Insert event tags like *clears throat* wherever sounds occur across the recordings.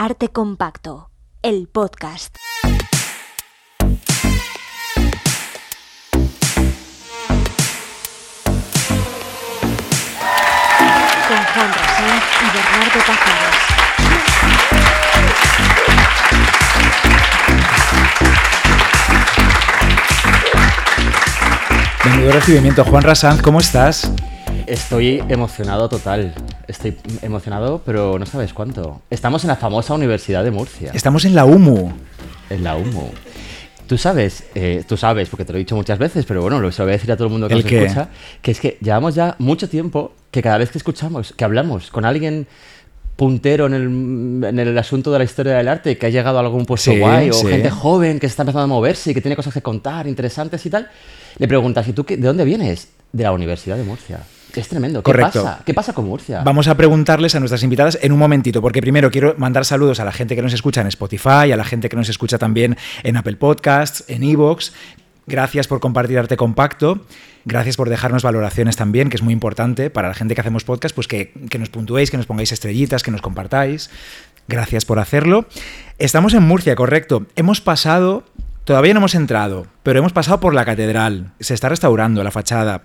Arte Compacto, el podcast. Con Juan Rasán y Bernardo Pajares. Menudo recibimiento. Juan Rasanz, ¿cómo estás? Estoy emocionado total. Estoy emocionado, pero no sabes cuánto. Estamos en la famosa Universidad de Murcia, Estamos en la UMU. en la UMO. Tú sabes, eh, tú sabes, porque te lo he dicho muchas veces, pero bueno, lo voy a decir a todo el mundo que ¿El nos qué? escucha, que es que llevamos ya mucho tiempo que cada vez que escuchamos, que hablamos con alguien puntero en el, en el asunto de la historia del arte, que ha llegado a algún puesto Sí, guay, o sí. gente joven que se está empezando a moverse y que tiene cosas que contar interesantes y tal, le preguntas, ¿y tú qué- de dónde vienes? De la Universidad de Murcia. Es tremendo. ¿Qué Correcto. pasa? ¿Qué pasa con Murcia? Vamos a preguntarles a nuestras invitadas en un momentito, porque primero quiero mandar saludos a la gente que nos escucha en Spotify, a la gente que nos escucha también en Apple Podcasts, en Evox. Gracias por compartir Arte Compacto. Gracias por dejarnos valoraciones también, que es muy importante para la gente que hacemos podcast, pues que, que nos puntuéis, que nos pongáis estrellitas, que nos compartáis. Gracias por hacerlo. Estamos en Murcia, correcto. Hemos pasado, todavía no hemos entrado, pero hemos pasado por la catedral. Se está restaurando la fachada.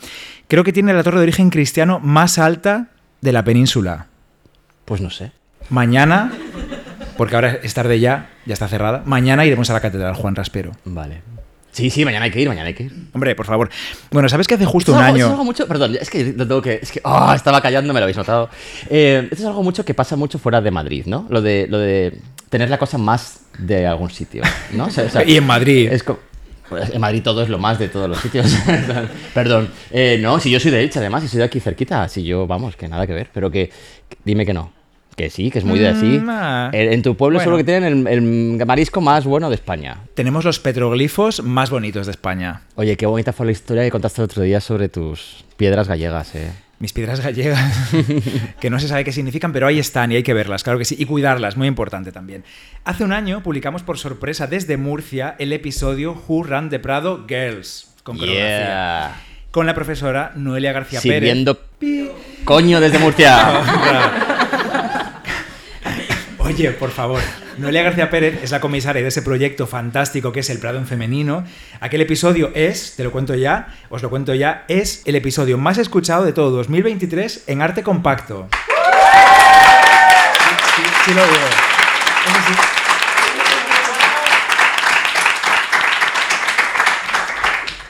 Creo que tiene la torre de origen cristiano más alta de la península. Pues no sé. Mañana, porque ahora es tarde ya, ya está cerrada, mañana iremos a la catedral Juan Raspero. Vale. Sí, sí, mañana hay que ir, mañana hay que ir. Hombre, por favor. Bueno, ¿sabes que hace justo Esto un algo- esto es año? algo mucho, perdón, es que lo tengo que. Es que. ah, estaba callando, me lo habéis notado. Eh, esto es algo mucho que pasa mucho fuera de Madrid, ¿no? Lo de, lo de tener la cosa más de algún sitio, ¿no? O sea, o sea, *laughs* Y en Madrid. Es pues en Madrid todo es lo más de todos los sitios. *laughs* Perdón. Eh, no, si yo soy de Elche, además, y soy de aquí cerquita. Si yo, vamos, que nada que ver. Pero que. que- dime que no. Que sí, que es muy de así. Mm, ah. En, en tu pueblo Bueno. seguro que tienen el, el marisco más bueno de España. Tenemos los petroglifos más bonitos de España. Oye, qué bonita fue la historia que contaste el otro día sobre tus piedras gallegas, eh. Mis piedras gallegas, *laughs* que no se sabe qué significan, pero ahí están y hay que verlas, claro que sí, y cuidarlas, muy importante también. Hace un año publicamos por sorpresa desde Murcia el episodio Who Ran the Prado Girls, con Yeah. con la profesora Noelia García Pérez. Sirviendo coño desde Murcia. *laughs* Oye, por favor. Noelia García Pérez es la comisaria de ese proyecto fantástico que es El Prado en Femenino. Aquel episodio es, te lo cuento ya, os lo cuento ya, es el episodio más escuchado de todo 2023 en arte compacto. Sí, sí, sí.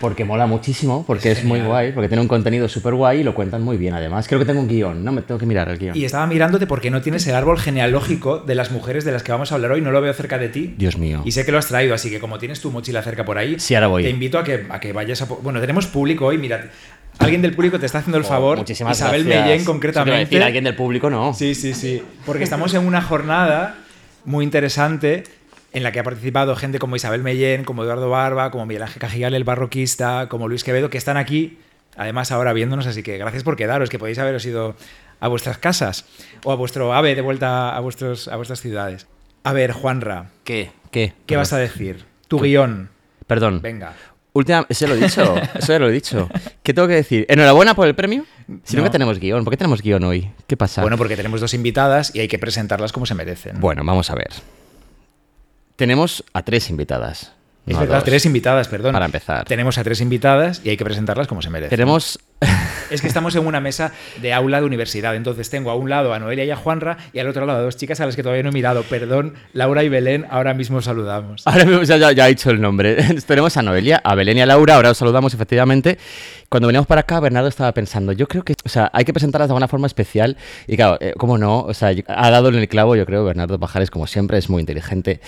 Porque mola muchísimo, porque es, muy guay, porque tiene un contenido súper guay y lo cuentan muy bien además. Creo que tengo un guion, no me tengo que mirar el guion. Y estaba mirándote porque no tienes el árbol genealógico de las mujeres de las que vamos a hablar hoy, no lo veo cerca de ti. Dios mío. Y sé que lo has traído, así que como tienes tu mochila cerca por ahí, Sí, ahora voy. te invito a que, a que vayas a... Bueno, tenemos público hoy, mira. Alguien del público te está haciendo el Oh, favor. muchísimas Isabel gracias. Mellén, concretamente. decir, alguien del público no. Sí, sí, sí. Porque estamos en una jornada muy interesante en la que ha participado gente como Isabel Mellén, como Eduardo Barba, como Miguel Ángel Cajigal, el barroquista, como Luis Quevedo, que están aquí, además ahora viéndonos, así que gracias por quedaros, que podéis haberos ido a vuestras casas o a vuestro AVE de vuelta a, vuestros, a vuestras ciudades. A ver, Juanra, ¿Qué? ¿Qué? ¿qué vas a decir? Tu guion. Perdón. Venga. Última, eso ya lo he dicho. Eso ya lo he dicho. ¿Qué tengo que decir? ¿Enhorabuena por el premio? Si No. nunca tenemos guion. ¿Por qué tenemos guion hoy? ¿Qué pasa? Bueno, porque tenemos dos invitadas y hay que presentarlas como se merecen. Bueno, vamos a ver. Tenemos a tres invitadas. es no a verdad, tres invitadas, perdón. Para empezar. Tenemos a tres invitadas y hay que presentarlas como se merecen. Tenemos. Es que estamos en una mesa de aula de universidad. Entonces tengo a un lado a Noelia y a Juanra y al otro lado a dos chicas a las que todavía no he mirado. Perdón, Laura y Belén, ahora mismo saludamos. Ahora mismo ya, ya, ya he dicho el nombre. *laughs* Tenemos a Noelia, a Belén y a Laura. Ahora os saludamos efectivamente. Cuando veníamos para acá, Bernardo estaba pensando, yo creo que, o sea, hay que presentarlas de alguna forma especial. Y claro, eh, ¿cómo no? O sea, ha dado en el clavo, yo creo, Bernardo Pajares, como siempre, es muy inteligente.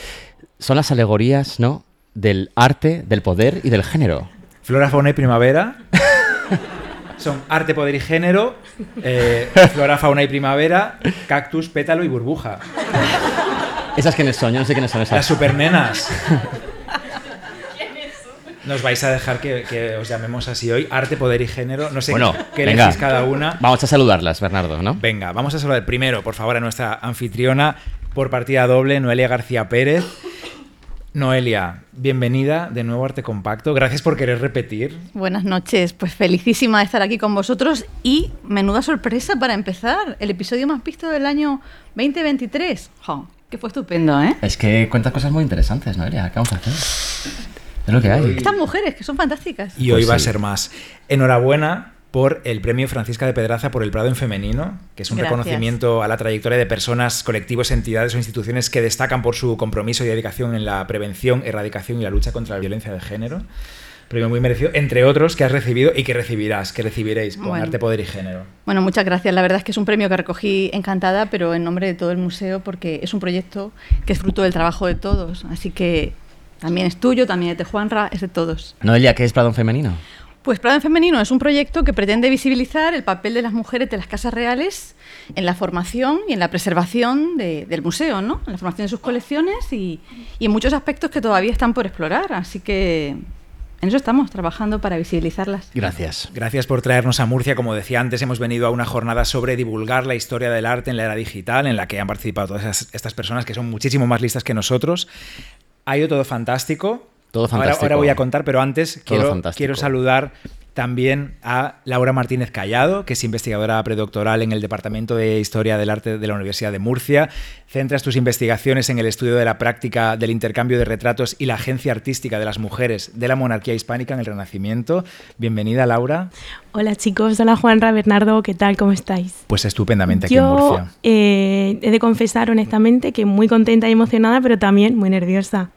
Son las alegorías, ¿no? Del arte, del poder y del género. Flora, fauna y primavera. *laughs* Son arte, poder y género. eh, flora, fauna y primavera. Cactus, pétalo y burbuja. ¿Esas quiénes son? Yo no sé quiénes son Las esas. supernenas. *laughs* Nos vais a dejar que, que os llamemos así hoy. Arte, poder y género. No sé Bueno, qué elegís cada una. Vamos a saludarlas, Bernardo, ¿no? Venga, vamos a saludar primero, por favor, a nuestra anfitriona por partida doble, Noelia García Pérez. Noelia, bienvenida de nuevo a Arte Compacto. Gracias por querer repetir. Buenas noches, pues felicísima de estar aquí con vosotros y menuda sorpresa para empezar, el episodio más visto del año 2023. Jo, Que fue estupendo, ¿eh? Es que cuentas cosas muy interesantes, Noelia. ¿Qué vamos a hacer? Es lo que hay. Estas mujeres, que son fantásticas. Y hoy Pues va a ser más. Enhorabuena por el premio Francisca de Pedraza por el Prado en Femenino, que es un Gracias. reconocimiento a la trayectoria de personas, colectivos, entidades o instituciones que destacan por su compromiso y dedicación en la prevención, erradicación y la lucha contra la violencia de género. Premio muy merecido, entre otros que has recibido y que recibirás, que recibiréis con Bueno. Arte, Poder y Género. Bueno, muchas gracias. La verdad es que es un premio que recogí encantada, pero en nombre de todo el museo, porque es un proyecto que es fruto del trabajo de todos. Así que también es tuyo, también es de Juanra, es de todos. Noelia, ¿qué es Prado en femenino? Pues Prado en Femenino es un proyecto que pretende visibilizar el papel de las mujeres de las casas reales en la formación y en la preservación de- del museo, ¿no? En la formación de sus colecciones y, y en muchos aspectos que todavía están por explorar. Así que en eso estamos trabajando para visibilizarlas. Gracias. Gracias por traernos a Murcia. Como decía antes, hemos venido a una jornada sobre divulgar la historia del arte en la era digital, en la que han participado todas esas- estas personas que son muchísimo más listas que nosotros. Ha ido todo fantástico. Todo Ahora- fantástico. Ahora, voy a contar, pero antes quiero, quiero saludar también a Laura Martínez Callado, que es investigadora predoctoral en el Departamento de Historia del Arte de la Universidad de Murcia. Centras tus investigaciones en el estudio de la práctica del intercambio de retratos y la agencia artística de las mujeres de la monarquía hispánica en el Renacimiento. Bienvenida, Laura. Hola chicos, hola Juanra, Bernardo, ¿qué tal? ¿Cómo estáis? Pues estupendamente aquí en Yo Murcia. eh, he de confesar honestamente que muy contenta y emocionada, pero también muy nerviosa.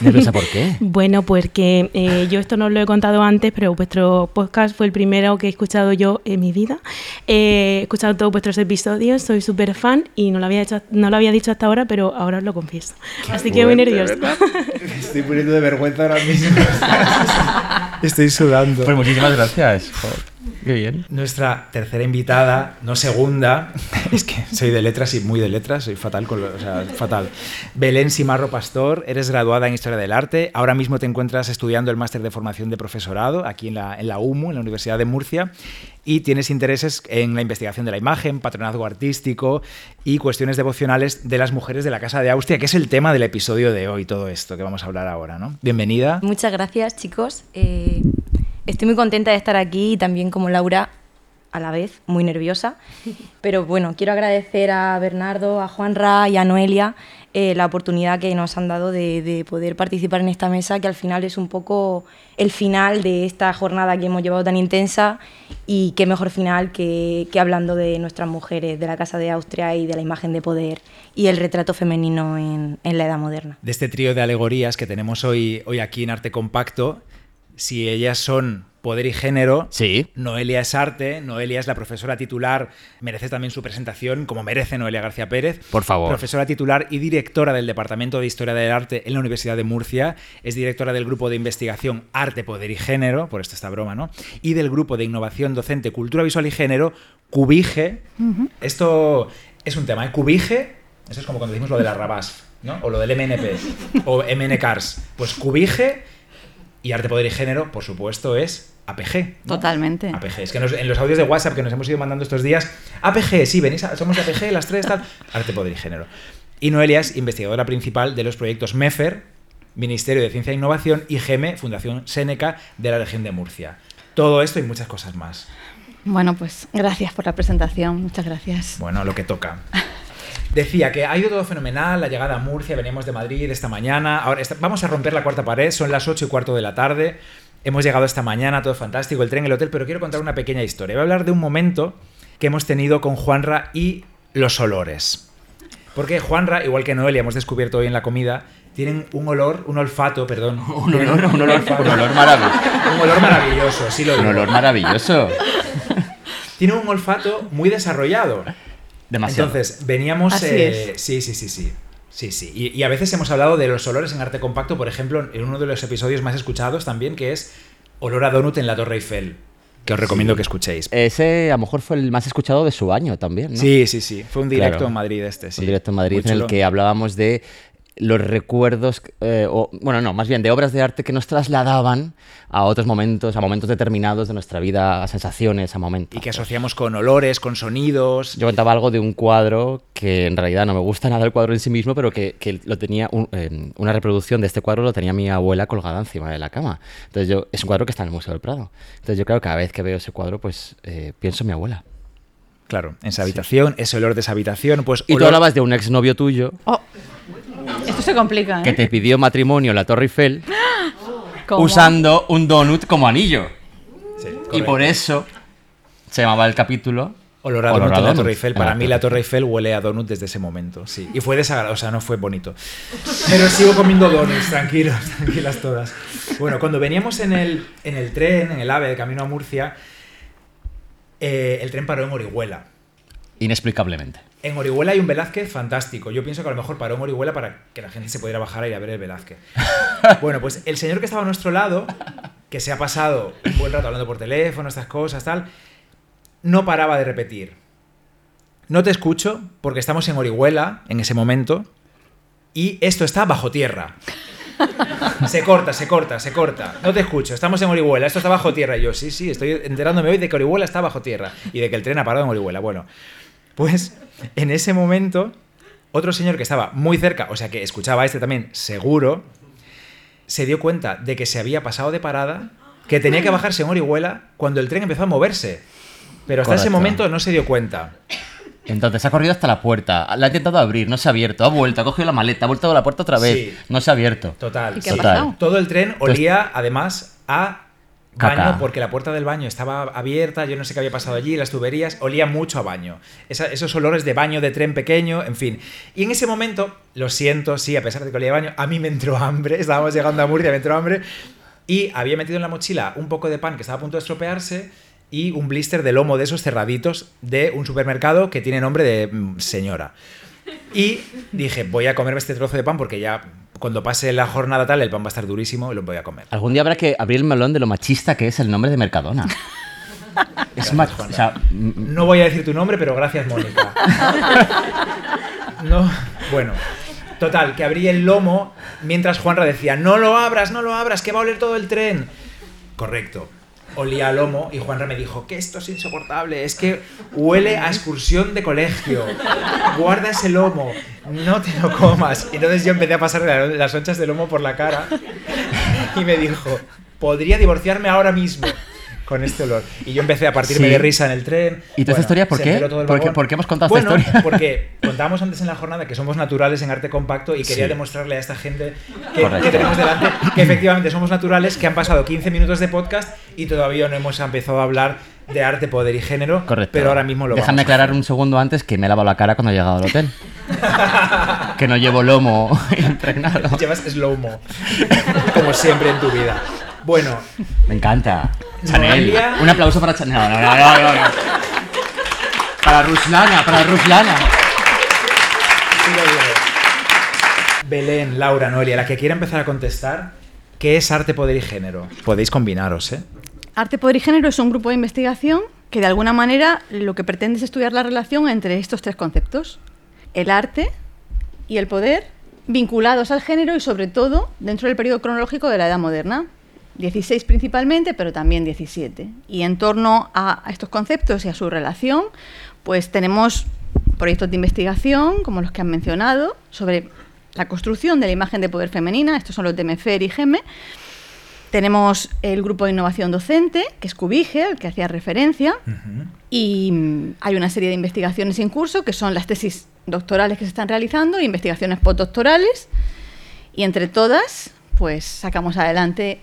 ¿Nerviosa por qué? *laughs* Bueno, porque eh, yo esto no lo he contado antes, pero vuestro podcast fue el primero que he escuchado yo en mi vida. Eh, he escuchado todos vuestros episodios, soy súper fan y no lo, había hecho, no lo había dicho hasta ahora, pero ahora os lo confieso. Así que muy nerviosa. Me *laughs* estoy poniendo de vergüenza ahora mismo. *laughs* Estoy sudando. Pues muchísimas gracias. Joder, Qué bien. Nuestra tercera invitada, no segunda, *laughs* es que soy de letras y muy de letras, soy fatal con lo, o sea, fatal. Belén Simarro Pastor, eres graduada en Historia del Arte, ahora mismo te encuentras estudiando el máster de formación de profesorado aquí en la, en la UMU, en la Universidad de Murcia, y tienes intereses en la investigación de la imagen, patronazgo artístico y cuestiones devocionales de las mujeres de la Casa de Austria, que es el tema del episodio de hoy, todo esto que vamos a hablar ahora, ¿no? Bienvenida. Muchas gracias, chicos. Eh, estoy muy contenta de estar aquí y también como Laura, a la vez, muy nerviosa. *laughs* Pero bueno, quiero agradecer a Bernardo, a Juanra y a Noelia eh, la oportunidad que nos han dado de, de poder participar en esta mesa, que al final es un poco el final de esta jornada que hemos llevado tan intensa y qué mejor final que, que hablando de nuestras mujeres, de la Casa de Austria y de la imagen de poder y el retrato femenino en, en la Edad Moderna. de este trío de alegorías que tenemos hoy, hoy aquí en Arte Compacto, si ellas son poder y género, Sí. Noelia es arte, Noelia es la profesora titular, merece también su presentación, como merece Noelia García Pérez. Por favor. Profesora titular y directora del Departamento de Historia del Arte en la Universidad de Murcia, es directora del grupo de investigación Arte, Poder y Género, por esto esta broma, ¿no? Y del grupo de innovación docente Cultura Visual y Género, Cubige. Esto es un tema, ¿eh? Cubige, eso es como cuando decimos lo de la Rabas, ¿no? O lo del MNP, o MNCARS. Pues Cubige y Arte, Poder y Género, por supuesto, es APG. ¿no? Totalmente. APG. Es que nos- en los audios de WhatsApp que nos hemos ido mandando estos días, APG, sí, venís, a- somos de APG, las tres, tal. *laughs* Arte, Poder y Género. Y Noelia es investigadora principal de los proyectos MEFER, Ministerio de Ciencia e Innovación, y GEME, Fundación Seneca de la región de Murcia. Todo esto y muchas cosas más. Bueno, pues gracias por la presentación. Muchas gracias. Bueno, lo que toca. *laughs* Decía que ha ido todo fenomenal, la llegada a Murcia, veníamos de Madrid esta mañana, ahora vamos a romper la cuarta pared, son las 8 y cuarto de la tarde, hemos llegado esta mañana, todo fantástico, el tren, el hotel, pero quiero contar una pequeña historia. Voy a hablar de un momento que hemos tenido con Juanra y los olores. Porque Juanra, igual que Noelia, hemos descubierto hoy en la comida, tienen un olor, un olfato, perdón. *laughs* Un olor, un olor, un olor maravilloso. Un olor maravilloso, sí lo Un digo. olor maravilloso. Tiene un olfato muy desarrollado. Demasiado. Entonces, veníamos. Así eh, es. Sí, sí, sí, sí. Sí, sí. Y, y a veces hemos hablado de los olores en arte compacto, por ejemplo, en uno de los episodios más escuchados también, que es Olor a Donut en la Torre Eiffel, que os recomiendo que escuchéis. Ese a lo mejor fue el más escuchado de su año también, ¿no? Sí, sí, sí. Fue un directo Claro. en Madrid este, sí. Un directo en Madrid Muy en el que hablábamos de los recuerdos, eh, o, bueno, no, más bien de obras de arte que nos trasladaban a otros momentos, a momentos determinados de nuestra vida, a sensaciones, a momentos. Y que asociamos con olores, con sonidos. Yo contaba algo de un cuadro que en realidad no me gusta nada el cuadro en sí mismo, pero que, que lo tenía, un- eh, una reproducción de este cuadro lo tenía mi abuela colgada encima de la cama. Entonces yo, es un cuadro que está en el Museo del Prado. Entonces yo creo que cada vez que veo ese cuadro, pues eh, pienso en mi abuela. Claro, en esa habitación, ese olor de esa habitación, pues... Y tú olor- hablabas de un exnovio tuyo Oh, esto se complica, ¿eh? que te pidió matrimonio en la Torre Eiffel *gasps* ¿Cómo? usando un donut como anillo. Sí, Y por eso se llamaba el capítulo Olor a donut en la donut Torre Eiffel. Para la mí la Torre Eiffel huele a donut desde ese momento, sí. *laughs* Y fue desagradable, o sea, no fue bonito. *laughs* Pero sigo comiendo donuts, tranquilos, *laughs* tranquilas todas. Bueno, cuando veníamos en el, en el tren, en el AVE de camino a Murcia, eh, el tren paró en Orihuela. Inexplicablemente. En Orihuela hay un Velázquez fantástico. Yo pienso que a lo mejor paró en Orihuela para que la gente se pudiera bajar a ir a ver el Velázquez. *laughs* Bueno, pues el señor que estaba a nuestro lado, que se ha pasado un buen rato hablando por teléfono, estas cosas, tal, no paraba de repetir. No te escucho porque estamos en Orihuela en ese momento y esto está bajo tierra. *laughs* Se corta, se corta, se corta. No te escucho, estamos en Orihuela, esto está bajo tierra. Y yo, sí, sí, estoy enterándome hoy de que Orihuela está bajo tierra y de que el tren ha parado en Orihuela. Bueno, pues en ese momento, otro señor que estaba muy cerca, o sea que escuchaba a este también seguro, se dio cuenta de que se había pasado de parada, que tenía que bajarse en Orihuela cuando el tren empezó a moverse. Pero hasta ese momento no se dio cuenta. Entonces ha corrido hasta la puerta, la ha intentado abrir, no se ha abierto, ha vuelto, ha cogido la maleta, ha vuelto a la puerta otra vez, Sí. no se ha abierto. Total. ¿Y qué ha Total. pasado? Todo el tren olía, además, a Caca. baño, porque la puerta del baño estaba abierta, yo no sé qué había pasado allí, las tuberías, olía mucho a baño. Esa- esos olores de baño de tren pequeño, en fin. Y en ese momento, lo siento, sí, a pesar de que olía a baño, a mí me entró hambre, *laughs* estábamos llegando a Murcia, me entró hambre, y había metido en la mochila un poco de pan que estaba a punto de estropearse y un blister de lomo de esos cerraditos de un supermercado que tiene nombre de mm, señora. Y dije, voy a comerme este trozo de pan porque ya cuando pase la jornada tal, el pan va a estar durísimo y lo voy a comer. Algún día habrá que abrir el melón de lo machista que es el nombre de Mercadona. *laughs* es mach- o sea, mm, No voy a decir tu nombre, pero gracias, Mónica. *laughs* No, bueno. Total, que abrí el lomo mientras Juanra decía, no lo abras, no lo abras, que va a oler todo el tren. Correcto. Olía a lomo y Juanra me dijo que esto es insoportable, es que huele a excursión de colegio. Guarda ese lomo, no te lo comas. Y entonces yo empecé a pasarle la- las honchas de lomo por la cara y me dijo, podría divorciarme ahora mismo con este olor. Y yo empecé a partirme Sí. de risa en el tren. ¿Y toda esta historia por qué? ¿Por qué- por qué hemos contado esta Bueno, historia? Porque contábamos antes en la jornada que somos naturales en arte compacto y quería Sí. demostrarle a esta gente que, que tenemos delante que efectivamente somos naturales, que han pasado 15 minutos de podcast y todavía no hemos empezado a hablar de arte, poder y género. correcto. Pero ahora mismo lo Déjame vamos aclarar un segundo antes que me he lavado la cara cuando he llegado al hotel. *laughs* que no llevo lomo *laughs* impregnado. Llevas slow-mo, como siempre en tu vida. Bueno, Me encanta. Chanel. Noelia. Un aplauso para Chanel. No, no, no, no, no, no. Para Ruslana, para Ruslana. Belén, Laura, Noelia, la que quiera empezar a contestar, ¿qué es arte, poder y género? Podéis combinaros, ¿eh? Arte, Poder y Género es un grupo de investigación que de alguna manera lo que pretende es estudiar la relación entre estos tres conceptos, el arte y el poder, vinculados al género y sobre todo dentro del periodo cronológico de la Edad Moderna, 16 principalmente, pero también 17. Y en torno a, a estos conceptos y a su relación, pues tenemos proyectos de investigación, como los que han mencionado, sobre la construcción de la imagen de poder femenina, estos son los de MEFER y GEME, tenemos el grupo de innovación docente, que es Cubige, al que hacía referencia, y mm, hay una serie de investigaciones en curso, que son las tesis doctorales que se están realizando, investigaciones postdoctorales, y entre todas, pues sacamos adelante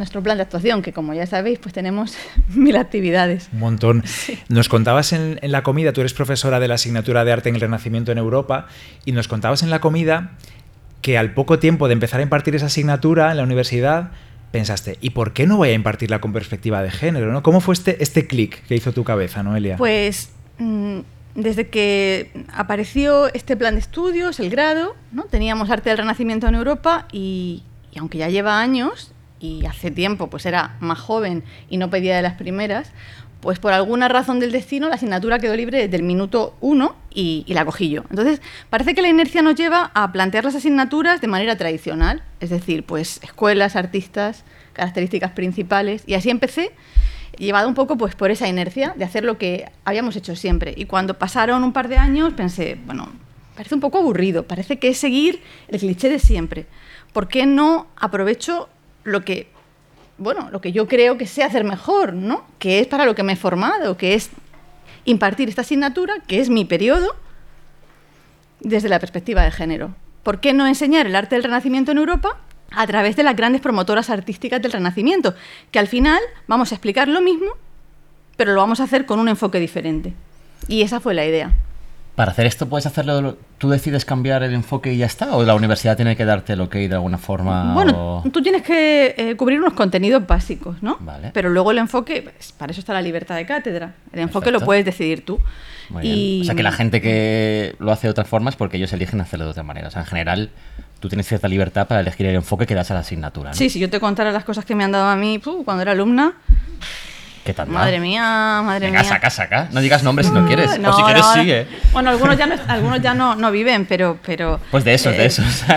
nuestro plan de actuación, que como ya sabéis, pues tenemos *laughs* mil actividades. Un montón. Nos contabas en, en la comida, tú eres profesora de la asignatura de arte en el Renacimiento en Europa, y nos contabas en la comida que al poco tiempo de empezar a impartir esa asignatura en la universidad, pensaste, ¿y por qué no voy a impartirla con perspectiva de género? ¿no? ¿Cómo fue este, este clic que hizo tu cabeza, Noelia? Pues mm, desde que apareció este plan de estudios, el grado, ¿no? teníamos arte del Renacimiento en Europa y, y aunque ya lleva años y hace tiempo pues era más joven y no pedía de las primeras, pues por alguna razón del destino la asignatura quedó libre desde el minuto uno y, y la cogí yo. Entonces, parece que la inercia nos lleva a plantear las asignaturas de manera tradicional, es decir, pues escuelas, artistas, características principales, y así empecé llevado un poco pues por esa inercia de hacer lo que habíamos hecho siempre. Y cuando pasaron un par de años pensé, bueno, parece un poco aburrido, parece que es seguir el cliché de siempre. ¿Por qué no aprovecho lo que, bueno, lo que yo creo que sé hacer mejor, ¿no? Que es para lo que me he formado, que es impartir esta asignatura, que es mi periodo, desde la perspectiva de género. ¿Por qué no enseñar el arte del Renacimiento en Europa a través de las grandes promotoras artísticas del Renacimiento? Que al final vamos a explicar lo mismo, pero lo vamos a hacer con un enfoque diferente. Y esa fue la idea. Para hacer esto puedes hacerlo, tú decides cambiar el enfoque y ya está, o la universidad tiene que darte el ok de alguna forma. Bueno, o- tú tienes que eh, cubrir unos contenidos básicos, ¿no? Vale. Pero luego el enfoque, pues, para eso está la libertad de cátedra. El enfoque Perfecto. lo puedes decidir tú. Muy y... bien. O sea que la gente que lo hace de otras formas porque ellos eligen hacerlo de otra manera. O sea, en general, tú tienes cierta libertad para elegir el enfoque que das a la asignatura. ¿no? Sí, si yo te contara las cosas que me han dado a mí puh, cuando era alumna, ¿Qué tal? madre mía, madre Venga, mía. saca, saca. No digas nombres si no quieres. No, o si quieres, no, no. sigue. Bueno, algunos ya no, algunos ya no, no viven, pero, pero. Pues de esos, de eh, esos. *laughs*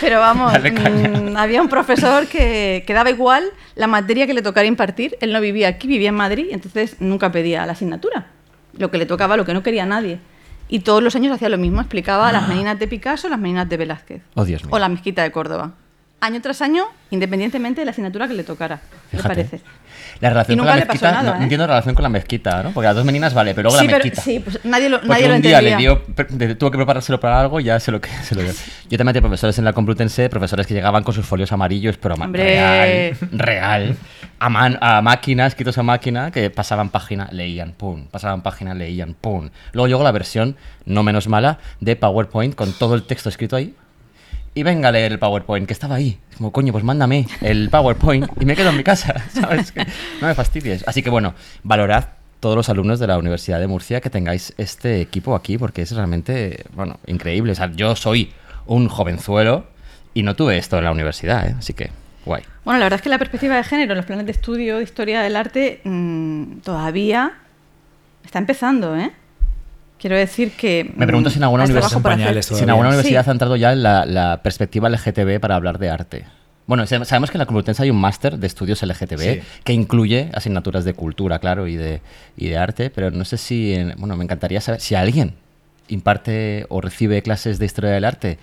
Pero vamos, mm, había un profesor que, que daba igual la materia que le tocara impartir. Él no vivía aquí, vivía en Madrid, entonces nunca pedía la asignatura. Lo que le tocaba, lo que no quería nadie. Y todos los años hacía lo mismo, explicaba las meninas de Picasso, las meninas de Velázquez. Oh, Dios mío. O la mezquita de Córdoba. Año tras año, independientemente de la asignatura que le tocara. ¿Qué Fíjate. parece? La relación Y con la le pasó mezquita, nada, no, ¿eh? entiendo la relación con la mezquita, ¿no? Porque las dos meninas vale, pero luego sí, la pero, mezquita. sí, pues nadie lo, Porque nadie lo un día le dio, tuvo que preparárselo para algo, ya se lo que se lo dio. Yo también tenía profesores en la Complutense, profesores que llegaban con sus folios amarillos, pero real, real, a, man- a máquina, escritos a máquina, que pasaban página, leían, pum, pasaban página, leían, pum. Luego llegó la versión, no menos mala, de PowerPoint con todo el texto escrito ahí. Y venga a leer el PowerPoint, que estaba ahí. Como, coño, pues mándame el PowerPoint y me quedo en mi casa, *laughs* ¿sabes? Que no me fastidies. Así que bueno, valorad todos los alumnos de la Universidad de Murcia que tengáis este equipo aquí, porque es realmente, bueno, increíble. O sea, yo soy un jovenzuelo y no tuve esto en la universidad, ¿eh? Así que, guay. Bueno, la verdad es que la perspectiva de género en los planes de estudio de historia del arte mm, todavía está empezando, ¿eh? Quiero decir que... Me pregunto mm, si en alguna universidad- pañales hacer. Si en alguna Todavía. universidad Sí. ha entrado ya la, la perspectiva LGTB para hablar de arte. Bueno, sa- sabemos que en la Complutense hay un máster de estudios LGTB Sí. que incluye asignaturas de cultura, claro, y de, y de arte, pero no sé si, en- bueno, me encantaría saber si alguien imparte o recibe clases de historia del arte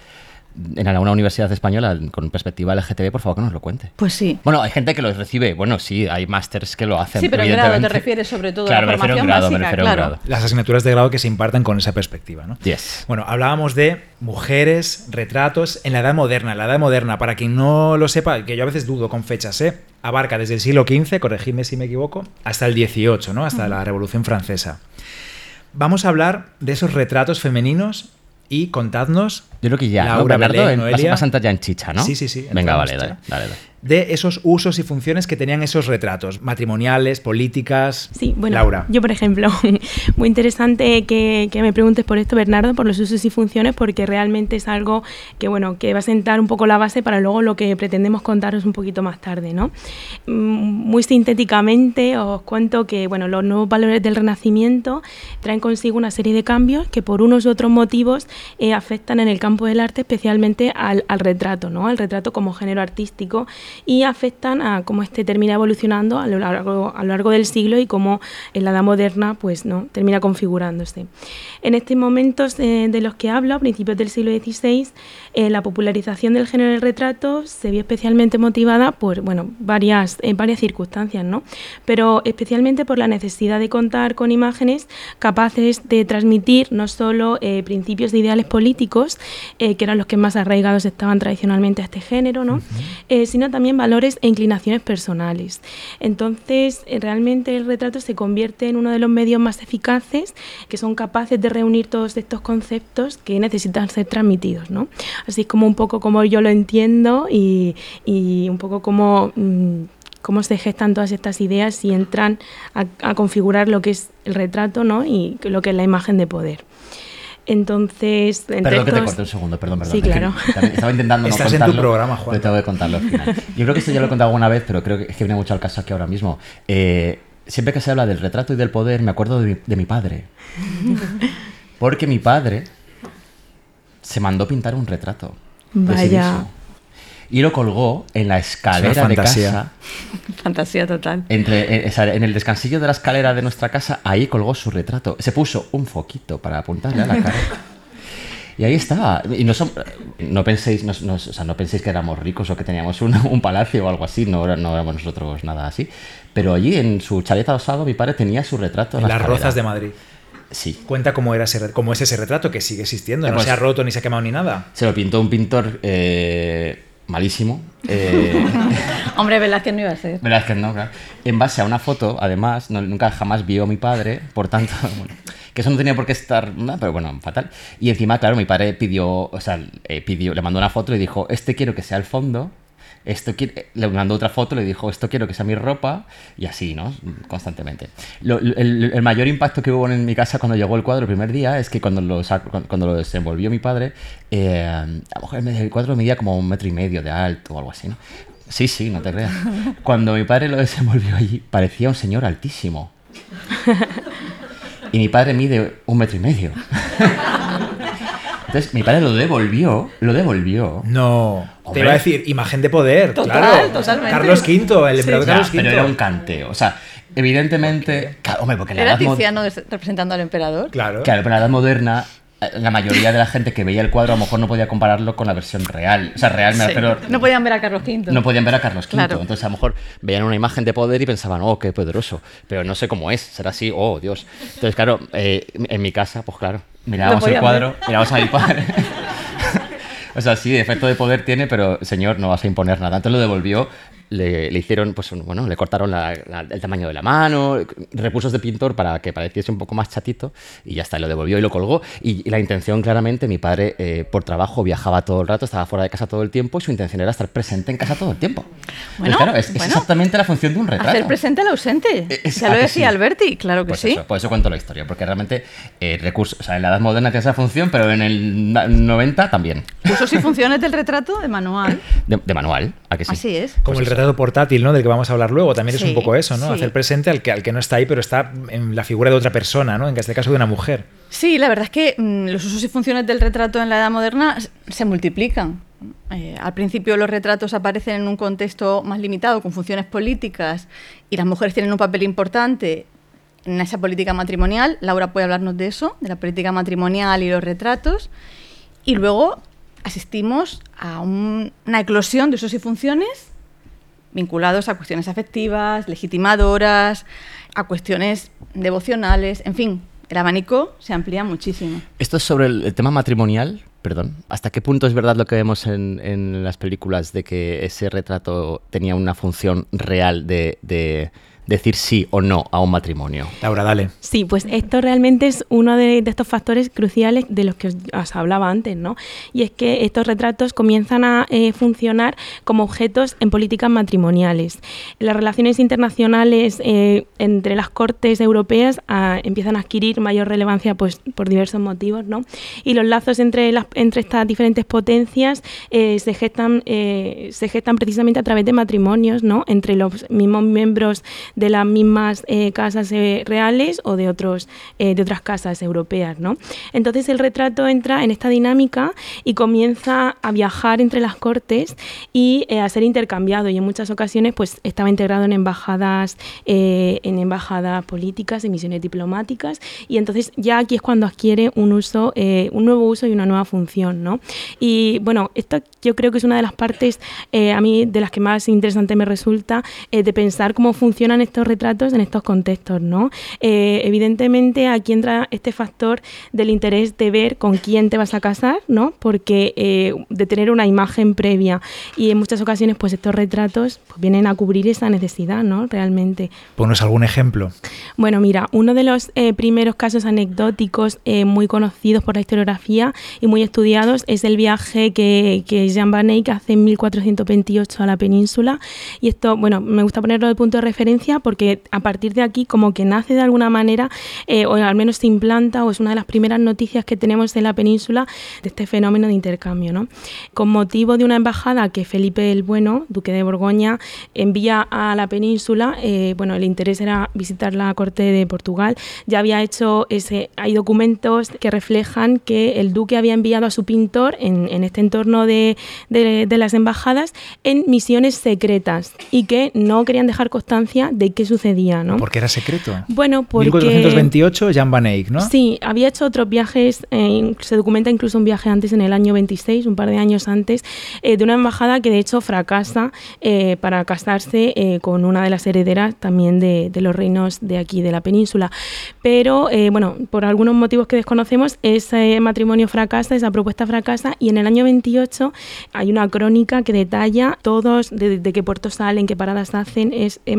en alguna universidad española con perspectiva LGTB, por favor que nos lo cuente. Pues sí. Bueno, hay gente que los recibe, bueno, sí, hay másters que lo hacen. Sí, pero en grado te refieres sobre todo a Claro, la me refiero a un formación grado, me básica, refiero a un claro. grado. Las asignaturas de grado que se impartan con esa perspectiva, ¿no? Yes. Bueno, hablábamos de mujeres, retratos en la Edad Moderna. La Edad Moderna, para quien no lo sepa, que yo a veces dudo con fechas, ¿eh? abarca desde el siglo XV, corregidme si me equivoco, hasta el XVIII, ¿no? hasta la Revolución Francesa. Vamos a hablar de esos retratos femeninos y contadnos, Yo creo que ya, ¿no? Laura, Bernardo, Belén, en- vas, Noelia. vas a entrar ya en chicha, ¿no? Sí, sí, sí, Venga, vale, dale, dale, dale. De esos usos y funciones que tenían esos retratos, matrimoniales, políticas. Sí, bueno, Laura. yo por ejemplo, *laughs* muy interesante que, que me preguntes por esto, Bernardo, por los usos y funciones, porque realmente es algo que, bueno, que va a sentar un poco la base para luego lo que pretendemos contaros un poquito más tarde, ¿no? Mm, Muy sintéticamente os cuento que, bueno, los nuevos valores del Renacimiento traen consigo una serie de cambios que por unos u otros motivos eh, afectan en el campo del arte, especialmente al, al retrato, ¿no? Al retrato como género artístico y afectan a cómo este termina evolucionando a lo largo, a lo largo del siglo y cómo en la edad moderna pues, ¿no? termina configurándose. En estos momentos eh, de los que hablo, a principios del siglo XVI, eh, la popularización del género del retrato se vio especialmente motivada por bueno, varias, eh, varias circunstancias, ¿no? pero especialmente por la necesidad de contar con imágenes capaces de transmitir no solo eh, principios de ideales políticos, eh, que eran los que más arraigados estaban tradicionalmente a este género, ¿no? Eh, sino también valores e inclinaciones personales. Entonces, eh, realmente el retrato se convierte en uno de los medios más eficaces que son capaces de reunir todos estos conceptos que necesitan ser transmitidos, ¿no? Así como un poco como yo lo entiendo y, y un poco como... mm, cómo se gestan todas estas ideas y entran a, a configurar lo que es el retrato ¿no? y lo que es la imagen de poder. Entonces, entre Perdón que te corté un segundo, perdón, perdón. Sí, que claro. también Estaba *laughs* intentando no Estás en tu contarlo, programa, Juan. pero tengo que contarlo al final. Yo creo que esto ya lo he contado alguna vez, pero creo que es que viene mucho al caso aquí ahora mismo. Eh, siempre que se habla del retrato y del poder, me acuerdo de mi, de mi padre. *laughs* Porque mi padre se mandó pintar un retrato. de sí Vaya. mismo. Y lo colgó en la escalera de fantasía. casa. *laughs* Fantasía total. Entre, en, sea, en el descansillo de la escalera de nuestra casa, ahí colgó su retrato. Se puso un foquito para apuntarle a la cara. Y ahí estaba. Y no, son, no, penséis, no, no- o sea, no penséis que éramos ricos o que teníamos un, un palacio o algo así, no, no éramos nosotros nada así. Pero allí en su chalet adosado mi padre tenía su retrato. En la las escalera. rozas de Madrid. Sí. Cuenta cómo, era ese, cómo es ese retrato que sigue existiendo, Eh, no pues- se ha roto ni se ha quemado ni nada. Se lo pintó un pintor eh, malísimo. eh, *laughs* Hombre, Velázquez no iba a ser. Que no, claro. En base a una foto, además, no- nunca jamás vio a mi padre, por tanto, *laughs* bueno, que eso no tenía por qué estar, pero bueno, fatal. Y encima, claro, mi padre pidió, o sea, eh, pidió, le mandó una foto y dijo, este quiero que sea el fondo, esto le mandó otra foto, le dijo, esto quiero que sea mi ropa, y así, ¿no? Constantemente. El, mayor impacto que hubo en mi casa cuando llegó el cuadro el primer día es que cuando lo, cuando lo desenvolvió mi padre, eh, a lo mejor el cuadro medía como un metro y medio de alto o algo así, ¿no? Sí, sí, no te creas. Cuando mi padre lo desenvolvió allí, parecía un señor altísimo. Y mi padre mide un metro y medio. Entonces, mi padre lo devolvió, lo devolvió. No. Te iba a decir, imagen de poder, Total, claro. totalmente. Carlos V, el emperador Ya, Carlos V. pero era un canteo. O sea, evidentemente. Claro, hombre, porque la Era edad Tiziano representando al emperador. Claro. Claro, pero en la edad moderna, eh, la mayoría de la gente que veía el cuadro a lo mejor no podía compararlo con la versión real. O sea, real me Sí. refiero. No podían ver a Carlos V. No podían ver a Carlos V. Claro. Entonces, a lo mejor veían una imagen de poder y pensaban, oh, qué poderoso. Pero no sé cómo es, será así, oh, Dios. Entonces, claro, eh, en mi casa, pues claro, mirábamos el cuadro, ver. mirábamos a mi padre. *laughs* o sea, sí, efecto de poder tiene, pero señor, no vas a imponer nada. Entonces lo devolvió. Le, le hicieron, pues bueno, le cortaron la- la- el tamaño de la mano, recursos de pintor para que pareciese un poco más chatito y ya está, lo devolvió y lo colgó. Y, y la intención, claramente, mi padre eh, por trabajo viajaba todo el rato, estaba fuera de casa todo el tiempo y su intención era estar presente en casa todo el tiempo. Bueno, claro, es, es bueno. exactamente la función de un retrato. Hacer presente al ausente. Eh, es- ya ¿a lo decía sí? Alberti, claro que Pues sí. eso, por eso cuento la historia, porque realmente eh, recursos, o sea, en la edad moderna tiene esa función, pero en el na- 90 también. Usos y funciones del retrato de manual. De, de manual, ¿a que sí? Así es. Como Pues el retrato portátil, ¿no? Del que vamos a hablar luego. También es un poco eso, ¿no? sí. Hacer presente al que, al que no está ahí, pero está en la figura de otra persona, ¿no? En este caso de una mujer. Sí, la verdad es que mm, los usos y funciones del retrato en la edad moderna se multiplican. Eh, al principio los retratos aparecen en un contexto más limitado, con funciones políticas, y las mujeres tienen un papel importante en esa política matrimonial. Laura puede hablarnos de eso, de la política matrimonial y los retratos. Y luego asistimos a un- una eclosión de usos y funciones vinculados a cuestiones afectivas, legitimadoras, a cuestiones devocionales, en fin, el abanico se amplía muchísimo. Esto es sobre el, tema matrimonial, perdón. ¿Hasta qué punto es verdad lo que vemos en, las películas de que ese retrato tenía una función real de decir sí o no a un matrimonio? Laura, dale. Sí, pues esto realmente es uno de, de estos factores cruciales de los que os, os hablaba antes, ¿no? Y es que estos retratos comienzan a eh, funcionar como objetos en políticas matrimoniales. Las relaciones internacionales eh, entre las cortes europeas ah, empiezan a adquirir mayor relevancia pues, por diversos motivos, ¿no? Y los lazos entre, las, entre estas diferentes potencias eh, se, gestan, eh, se gestan precisamente a través de matrimonios, ¿no? Entre los mismos miembros de las mismas eh, casas eh, reales o de, otros, eh, de otras casas europeas. ¿no? Entonces el retrato entra en esta dinámica y comienza a viajar entre las cortes y a ser intercambiado y en muchas ocasiones pues, estaba integrado en embajadas, en embajadas políticas, en misiones diplomáticas y entonces ya aquí es cuando adquiere un uso, un nuevo uso y una nueva función. ¿no? Y bueno, esto yo creo que es una de las partes a mí de las que más interesante me resulta de pensar cómo funcionan estos retratos en estos contextos, ¿no? Eh, evidentemente aquí entra este factor del interés de ver con quién te vas a casar, ¿no? Porque eh, de tener una imagen previa y en muchas ocasiones pues estos retratos pues, vienen a cubrir esa necesidad, ¿no? Realmente. Ponos algún ejemplo. Bueno, mira, uno de los eh, primeros casos anecdóticos eh, muy conocidos por la historiografía y muy estudiados es el viaje que, que Jean Van Eyck hace en 1428 a la península. Y esto, bueno, me gusta ponerlo de punto de referencia porque a partir de aquí como que nace de alguna manera, eh, o al menos se implanta, o es una de las primeras noticias que tenemos en la península de este fenómeno de intercambio. ¿no? Con motivo de una embajada que Felipe el Bueno, duque de Borgoña, envía a la península, eh, bueno, el interés era visitar la corte de Portugal, ya había hecho ese, hay documentos que reflejan que el duque había enviado a su pintor en, este entorno de, de- de las embajadas en misiones secretas y que no querían dejar constancia de de qué sucedía, ¿no? ¿Por qué era secreto? Bueno, porque... 1428, Jan van Eyck, ¿no? Sí, había hecho otros viajes, eh, se documenta incluso un viaje antes, en el año 26, un par de años antes, eh, de una embajada que de hecho fracasa eh, para casarse con una de las herederas también de, de los reinos de aquí, de la península. Pero, bueno, por algunos motivos que desconocemos, ese matrimonio fracasa, esa propuesta fracasa, y en el año 28 hay una crónica que detalla todos, de, de qué puertos salen, qué paradas hacen, es, es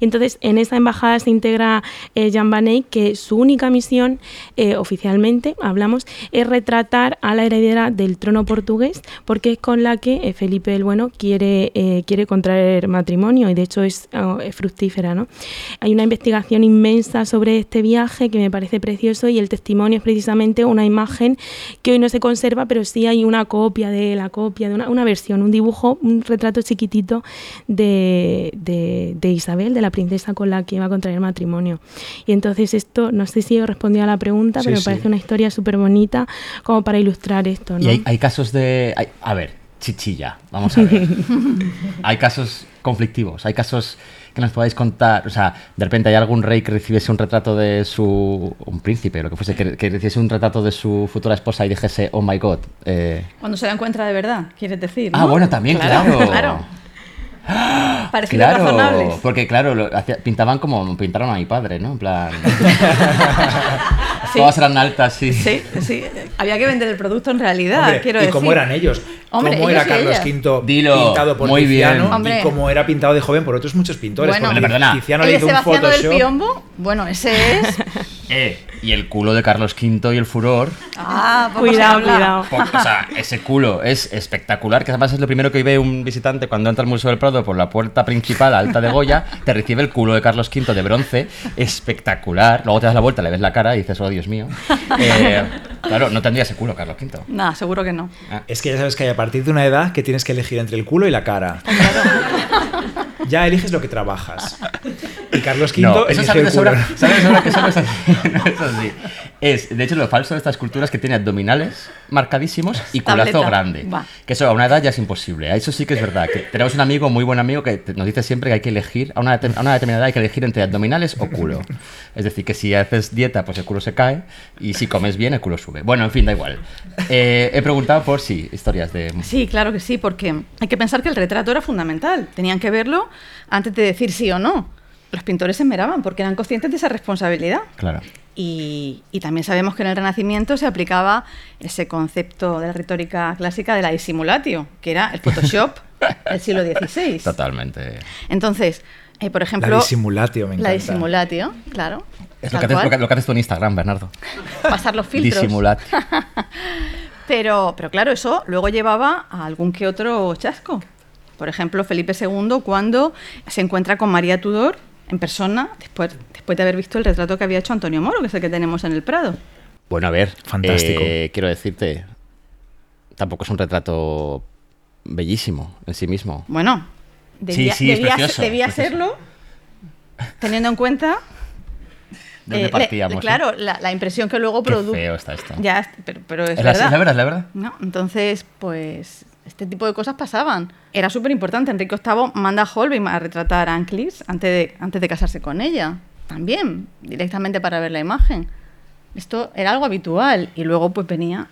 Y entonces en esa embajada se integra eh, Jan van Eyck, que su única misión, eh, oficialmente, hablamos, es retratar a la heredera del trono portugués, porque es con la que eh, Felipe el Bueno quiere, eh, quiere contraer matrimonio, y de hecho es, oh, es fructífera. ¿no? Hay una investigación inmensa sobre este viaje que me parece precioso, y el testimonio es precisamente una imagen que hoy no se conserva, pero sí hay una copia de la copia, de una, una versión, un dibujo, un retrato chiquitito de, de, de Isabel, de la princesa con la que iba a contraer matrimonio. Y entonces esto, no sé si he respondido a la pregunta, Sí, pero me sí. parece una historia súper bonita como para ilustrar esto. ¿no? Y hay, hay casos de... hay- a ver, chichilla, vamos a ver. *laughs* hay casos conflictivos, hay casos que nos podáis contar. O sea, de repente hay algún rey que recibiese un retrato de su... Un príncipe, lo que fuese, que, que recibiese un retrato de su futura esposa y dijese, oh my god. eh, Cuando se la encuentra de verdad, quieres decir. Ah, ¿no? bueno, también, claro. Claro. *laughs* *gasps* Parecido Claro, razonables. porque claro, lo hacía- pintaban como pintaron a mi padre, ¿no? En plan... *laughs* *laughs* Sí. Todas eran altas, sí. Sí, sí. Había que vender el producto en realidad, Hombre, quiero ¿Y decir. cómo eran ellos? Hombre, ¿Cómo ellos era Carlos. V Dilo, pintado por muy bien. Tiziano Hombre. y cómo era pintado de joven por otros muchos pintores? Bueno. Perdona. Tiziano El le hizo un Sebastiano del. Piombo, bueno, ese es. *laughs* Eh, y el culo de Carlos V y el furor. Ah, se Cuidado, cuidado. Po- O sea, ese culo es espectacular, que además es lo primero que ve un visitante cuando entra al Museo del Prado por la puerta principal alta de Goya, te recibe el culo de Carlos V de bronce, espectacular. Luego te das la vuelta, le ves la cara y dices, oh Dios mío. Eh, claro, no tendría ese culo Carlos V. Nah, seguro que no. Es que ya sabes que hay a partir de una edad que tienes que elegir entre el culo y la cara. Ya eliges lo que trabajas. Y Carlos V No, eso el de sobra, sabes de sobra que eso no es así. *laughs* No es así. Es, de hecho, lo falso de estas culturas que tiene abdominales marcadísimos y culazo Tableta. grande. Va. Que eso a una edad ya es imposible. Eso sí que es verdad. Que tenemos un amigo, muy buen amigo, que nos dice siempre que hay que elegir, a una, a una determinada edad hay que elegir entre abdominales o culo. Es decir, que si haces dieta, pues el culo se cae y si comes bien, el culo sube. Bueno, en fin, da igual. Eh, he preguntado por sí, historias de... Sí, claro que sí, porque hay que pensar que el retrato era fundamental. Tenían que verlo antes de decir sí o no. Los pintores se esmeraban porque eran conscientes de esa responsabilidad. Claro. Y, y también sabemos que en el Renacimiento se aplicaba ese concepto de la retórica clásica de la disimulatio, que era el Photoshop *laughs* del siglo XVI. Totalmente. Entonces, eh, por ejemplo... La disimulatio, me encanta. La disimulatio, claro. Es lo que, haces, lo que- lo que haces tú en Instagram, Bernardo. Pasar los filtros. Disimular. *laughs* Pero, pero claro, eso luego llevaba a algún que otro chasco. Por ejemplo, Felipe II, cuando se encuentra con María Tudor en persona, después, después de haber visto el retrato que había hecho Antonio Moro, que es el que tenemos en el Prado. Bueno, a ver. Fantástico. eh, quiero decirte, tampoco es un retrato bellísimo en sí mismo. Bueno, debía, sí, es debía, precioso, debía precioso. serlo, teniendo en cuenta. ¿De *laughs* dónde eh, le- partíamos? eh? claro, la, la impresión que luego Qué produjo. feo está esto. Ya, es- pero, pero es, Es la, verdad. es la verdad, es la verdad. ¿no? Entonces, pues este tipo de cosas pasaban. Era súper importante. Enrique VIII manda a Holbein a retratar a Anclis antes de, antes de casarse con ella. También, directamente para ver la imagen. Esto era algo habitual. Y luego pues venía,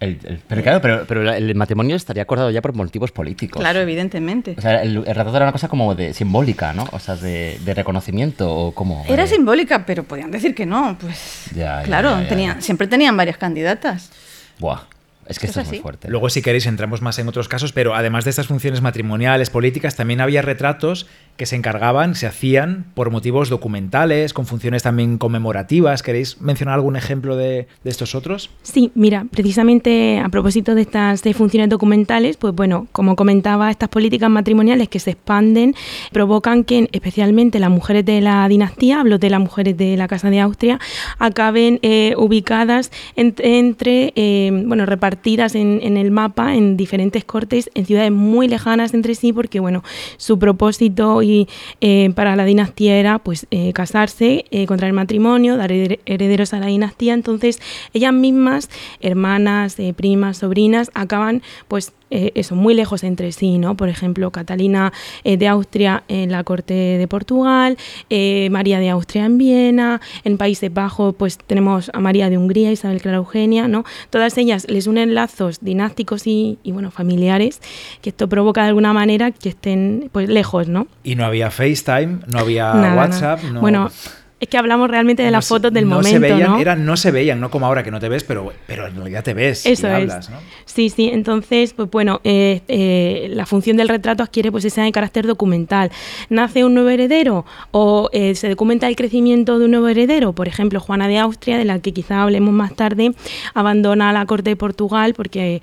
El- el- pero claro, pero, pero el matrimonio estaría acordado ya por motivos políticos. claro, evidentemente. O sea, el, el retrato era una cosa como de simbólica, ¿no? O sea, de, de reconocimiento o como... Era de- simbólica, pero podían decir que no. Pues Ya, claro, ya, ya, tenían- ya. siempre tenían varias candidatas. Buah, es que Esto es es muy fuerte. Luego, si queréis, entramos más en otros casos, pero además de estas funciones matrimoniales, políticas, también había retratos que se encargaban, se hacían por motivos documentales, con funciones también conmemorativas. ¿Queréis mencionar algún ejemplo de, de estos otros? Sí, mira, precisamente a propósito de estas de funciones documentales, pues bueno, como comentaba, estas políticas matrimoniales que se expanden provocan que especialmente las mujeres de la dinastía, hablo de las mujeres de la Casa de Austria, acaben eh, ubicadas en- entre, eh, bueno, repartidas en, en el mapa en diferentes cortes, en ciudades muy lejanas entre sí, porque bueno, su propósito y eh, para la dinastía era pues eh, casarse, eh, contraer matrimonio, dar hered- herederos a la dinastía. Entonces, ellas mismas, hermanas, eh, primas, sobrinas, acaban pues eh, eso, muy lejos entre sí, ¿no? Por ejemplo, Catalina eh, de Austria en la corte de Portugal, eh, María de Austria en Viena, en Países Bajos pues tenemos a María de Hungría, Isabel Clara Eugenia, ¿no? Todas ellas les unen lazos dinásticos y, y, bueno, familiares, que esto provoca de alguna manera que estén pues lejos, ¿no? Y no había FaceTime, no había Nada, WhatsApp, no... Bueno, es que hablamos realmente de no las se- fotos del no momento, se veían, ¿no? Eran, no se veían, no como ahora que no te ves, pero, pero en realidad te ves Eso y es. hablas, ¿no? Sí, sí. Entonces, pues bueno, eh, eh, la función del retrato adquiere pues ese carácter documental. ¿Nace un nuevo heredero o eh, se documenta el crecimiento de un nuevo heredero? Por ejemplo, Juana de Austria, de la que quizá hablemos más tarde, abandona la corte de Portugal porque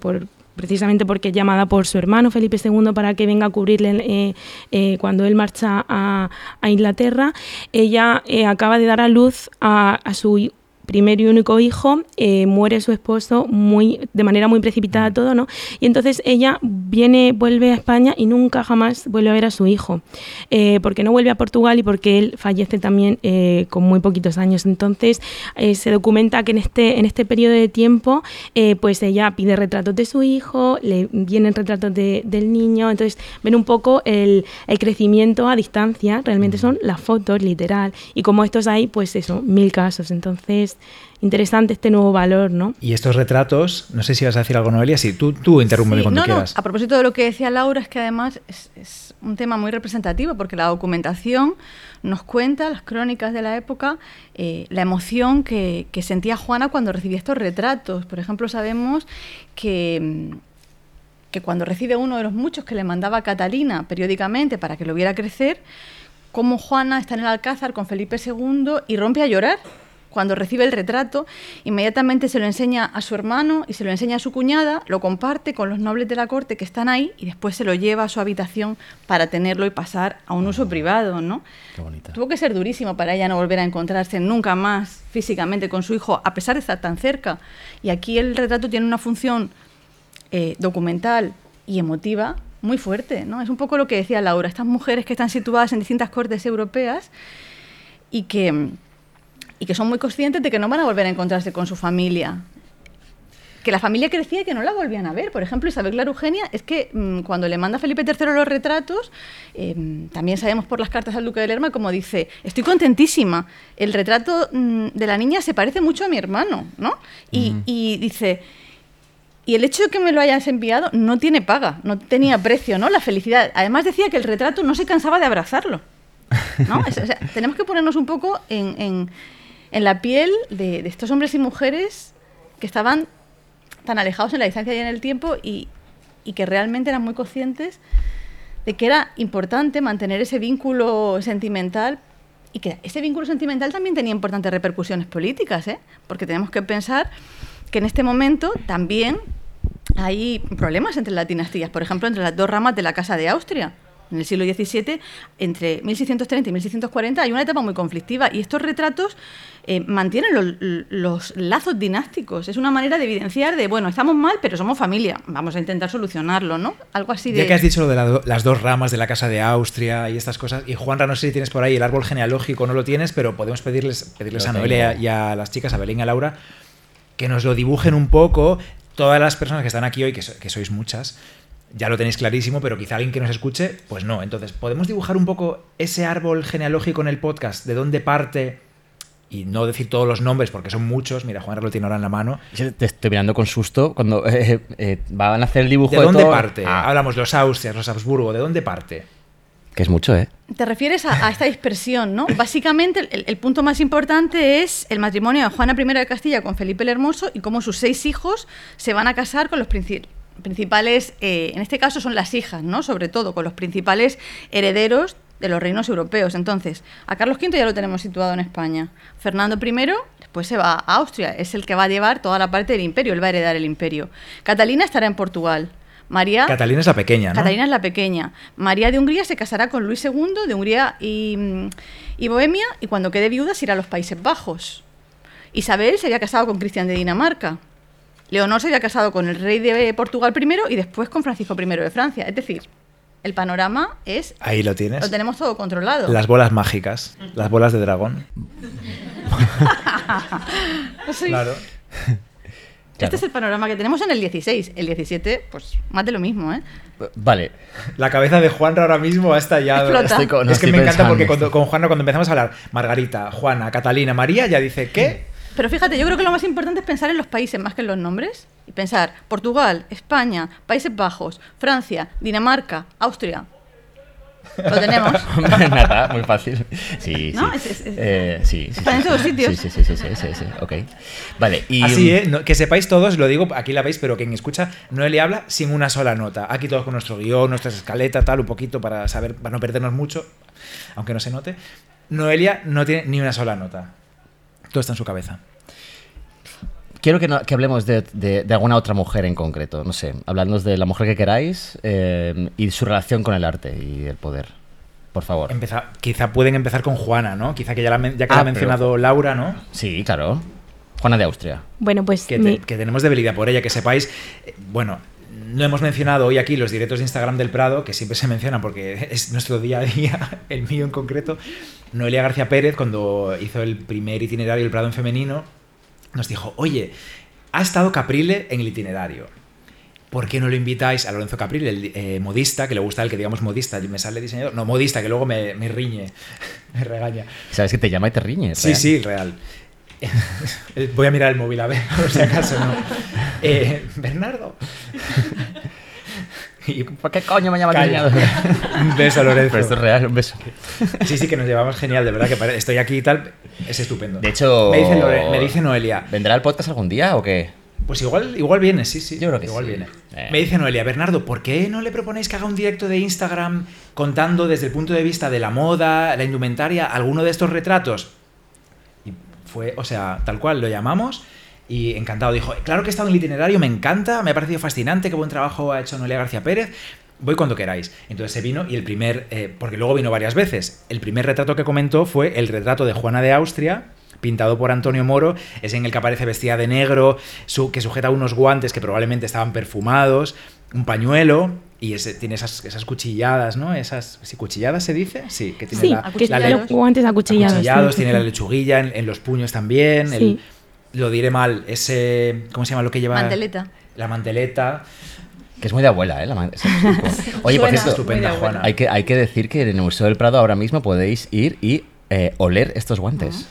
por precisamente porque es llamada por su hermano Felipe II para que venga a cubrirle eh, eh, cuando él marcha a, a Inglaterra. Ella eh, acaba de dar a luz a, a su primer y único hijo, eh, muere su esposo muy, de manera muy precipitada todo, ¿no? Y entonces ella viene, vuelve a España y nunca jamás vuelve a ver a su hijo, eh, porque no vuelve a Portugal y porque él fallece también eh, con muy poquitos años. Entonces eh, se documenta que en este, en este periodo de tiempo, eh, pues ella pide retratos de su hijo, le vienen retratos de- del niño, entonces ven un poco el, el crecimiento a distancia, realmente son las fotos, literal, y como estos hay, pues eso, mil casos. Entonces, interesante este nuevo valor, ¿no? Y estos retratos, no sé si vas a decir algo, Noelia, sí, tú, tú interrúmpeme Sí, cuando no, no, quieras. a propósito de lo que decía Laura, es que además es, es un tema muy representativo porque la documentación nos cuenta, las crónicas de la época, eh, la emoción que, que sentía Juana cuando recibía estos retratos. Por ejemplo, sabemos que, mm, que cuando recibe uno de los muchos que le mandaba Catalina periódicamente para que lo viera crecer, cómo Juana está en el Alcázar con Felipe II y rompe a llorar. Cuando recibe el retrato, inmediatamente se lo enseña a su hermano y se lo enseña a su cuñada, lo comparte con los nobles de la corte que están ahí y después se lo lleva a su habitación para tenerlo y pasar a un uso privado, ¿no? Qué bonita. Tuvo que ser durísimo para ella no volver a encontrarse nunca más físicamente con su hijo, a pesar de estar tan cerca. Y aquí el retrato tiene una función eh, documental y emotiva muy fuerte, ¿no? Es un poco lo que decía Laura, estas mujeres que están situadas en distintas cortes europeas y que, y que son muy conscientes de que no van a volver a encontrarse con su familia. Que la familia crecía y que no la volvían a ver. Por ejemplo, Isabel Clara Eugenia, es que mm, cuando le manda Felipe III los retratos, eh, también sabemos por las cartas al duque de Lerma, como dice, estoy contentísima, el retrato mm, de la niña se parece mucho a mi hermano, ¿no? Y, y dice, y el hecho de que me lo hayas enviado no tiene paga, no tenía precio, ¿no? La felicidad. Además decía que el retrato no se cansaba de abrazarlo. ¿no? *laughs* Es- o sea, tenemos que ponernos un poco en, en- en la piel de, estos hombres y mujeres que estaban tan alejados en la distancia y en el tiempo y, y que realmente eran muy conscientes de que era importante mantener ese vínculo sentimental y que ese vínculo sentimental también tenía importantes repercusiones políticas, ¿eh? porque tenemos que pensar que en este momento también hay problemas entre las dinastías, por ejemplo, entre las dos ramas de la Casa de Austria. En el siglo XVII, entre 1630 y 1640, hay una etapa muy conflictiva y estos retratos eh, mantienen los, los lazos dinásticos. Es una manera de evidenciar de, bueno, estamos mal, pero somos familia. Vamos a intentar solucionarlo, ¿no? Algo así de... Ya que has dicho lo de la las dos ramas de la casa de Austria y estas cosas, y Juanra, no sé si tienes por ahí el árbol genealógico, no lo tienes, pero podemos pedirles, pedirles Lo a Noelia y a las chicas, a Belén y a Laura, que nos lo dibujen un poco. Todas las personas que están aquí hoy, que, so- que sois muchas, ya lo tenéis clarísimo, pero quizá alguien que nos escuche, pues no. Entonces, ¿podemos dibujar un poco ese árbol genealógico en el podcast? ¿De dónde parte? Y no decir todos los nombres, porque son muchos. Mira, Juanra lo tiene ahora en la mano. Yo te estoy mirando con susto cuando *laughs* eh, eh, van a hacer el dibujo ¿De de, dónde todo. parte? Ah, Hablamos los Austrias, los Habsburgo, ¿de dónde parte? que es mucho, ¿eh? Te refieres a, a esta dispersión, ¿no? Básicamente, el, el punto más importante es el matrimonio de Juana I de Castilla con Felipe el Hermoso y cómo sus seis hijos se van a casar con los princi- principales, eh, en este caso son las hijas, ¿no? Sobre todo, con los principales herederos de los reinos europeos. Entonces, a Carlos V ya lo tenemos situado en España. Fernando I después se va a Austria, es el que va a llevar toda la parte del imperio, él va a heredar el imperio. Catalina estará en Portugal. María Catalina es la pequeña, ¿no? Catalina es la pequeña. María de Hungría se casará con Luis II de Hungría y, y Bohemia y cuando quede viuda se irá a los Países Bajos. Isabel se había casado con Cristian de Dinamarca. Leonor se había casado con el rey de Portugal primero y después con Francisco I de Francia. Es decir, el panorama es... Ahí lo tienes. Lo tenemos todo controlado. Las bolas mágicas, las bolas de dragón. *laughs* Sí. Claro. Este es el panorama que tenemos en el 16. El 17, pues más de lo mismo, ¿eh? Vale. La cabeza de Juanra ahora mismo ha estallado. Explota. Estoy con- no es que me encanta porque cuando, con Juanra, cuando empezamos a hablar, Margarita, Juana, Catalina, María, ya dice, ¿qué? Pero fíjate, yo creo que lo más importante es pensar en los países más que en los nombres. Y pensar Portugal, España, Países Bajos, Francia, Dinamarca, Austria. Lo tenemos. *laughs* Nada, muy fácil. Sí, ¿No? sí. Es- es- es- Eh, sí, sí, Está en sí. todos sitios. Sí, sí, sí, sí, sí, sí, sí, ok. Vale, y... Así, ¿eh? No- que sepáis todos, lo digo, aquí la veis, pero quien escucha, Noelia habla sin una sola nota. Aquí todos con nuestro guion, nuestras escaletas, tal, un poquito para saber, para no perdernos mucho, aunque no se note. Noelia no tiene ni una sola nota. Todo está en su cabeza. Quiero que, no- que hablemos de, de- de alguna otra mujer en concreto, no sé, hablándonos de la mujer que queráis eh, y su relación con el arte y el poder. Por favor. Empeza- quizá pueden empezar con Juana, ¿no? Quizá que ya, la, men- ya que Ah, la ha pero- mencionado Laura, ¿no? Sí, claro. Juana de Austria. Bueno, pues que, mi- te- que tenemos debilidad por ella, que sepáis, eh, bueno, no hemos mencionado hoy aquí los directos de Instagram del Prado, que siempre se mencionan porque *laughs* es nuestro día a día, *laughs* el mío en concreto. Noelia García Pérez, cuando hizo el primer itinerario del Prado en femenino, nos dijo, oye, ha estado Caprile en el itinerario. ¿Por qué no lo invitáis a Lorenzo Caprile, el eh, modista, que le gusta el que digamos modista? Me sale diseñador. No, modista, que luego me, me riñe, *laughs* me regaña. ¿Sabes que te llama y te riñe? Sí, real. sí, real. Voy a mirar el móvil a ver, *laughs* por si acaso no. Eh, Bernardo. *laughs* Y- ¿Por qué coño me llamas diseñador? *laughs* Un beso, Lorenzo. Pero esto es real, un beso. Sí, sí, que nos llevamos genial, de verdad, que estoy aquí y tal. Es estupendo. De hecho... me dice, Lore- me dice Noelia, ¿Vendrá el podcast algún día o qué? pues igual, igual viene, sí, sí. Yo creo que igual sí. viene. Eh. Me dice Noelia, Bernardo, ¿por qué no le proponéis que haga un directo de Instagram contando desde el punto de vista de la moda, la indumentaria, alguno de estos retratos? Fue, o sea, tal cual, lo llamamos y encantado. Dijo, claro que he estado en el itinerario, me encanta, me ha parecido fascinante, qué buen trabajo ha hecho Noelia García Pérez. Voy cuando queráis. Entonces se vino y el primer, eh, porque luego vino varias veces, el primer retrato que comentó fue el retrato de Juana de Austria, pintado por Antonio Moro, es en el que aparece vestida de negro, que sujeta unos guantes que probablemente estaban perfumados, un pañuelo y ese, tiene esas, esas cuchilladas, ¿no? Esas, ¿sí, cuchilladas se dice? Sí, que tiene sí, la, la guantes acuchillados. acuchillados, sí. tiene la lechuguilla en, en los puños también. el- Sí. lo diré mal, ese. ¿Cómo se llama lo que lleva? Manteleta. La manteleta. Que es muy de abuela, ¿eh? La man-. *laughs* Oye, por cierto, Estupenda, Juana. hay que, hay que decir que en el Museo del Prado ahora mismo podéis ir y eh, oler estos guantes.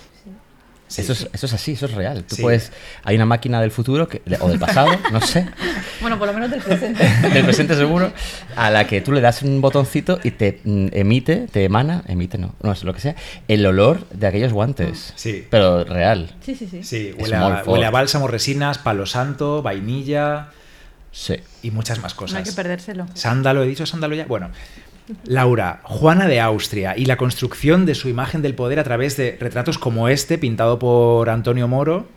Sí. Eso, es, eso es así, eso es real. Tú Sí. puedes, hay una máquina del futuro que- o del pasado, *laughs* no sé, Bueno, por lo menos del presente. *laughs* del presente seguro, a la que tú le das un botoncito y te mm, emite, te emana, emite no, no sé lo que sea, el olor de aquellos guantes. Sí. Pero real. Sí, sí, sí. Sí, Es huele a, huele a bálsamo, resinas, palo santo, vainilla Sí. y muchas más No cosas. hay que perdérselo. Sándalo, he dicho sándalo ya. Bueno, Laura, Juana de Austria y la construcción de su imagen del poder a través de retratos como este, pintado por Antonio Moro,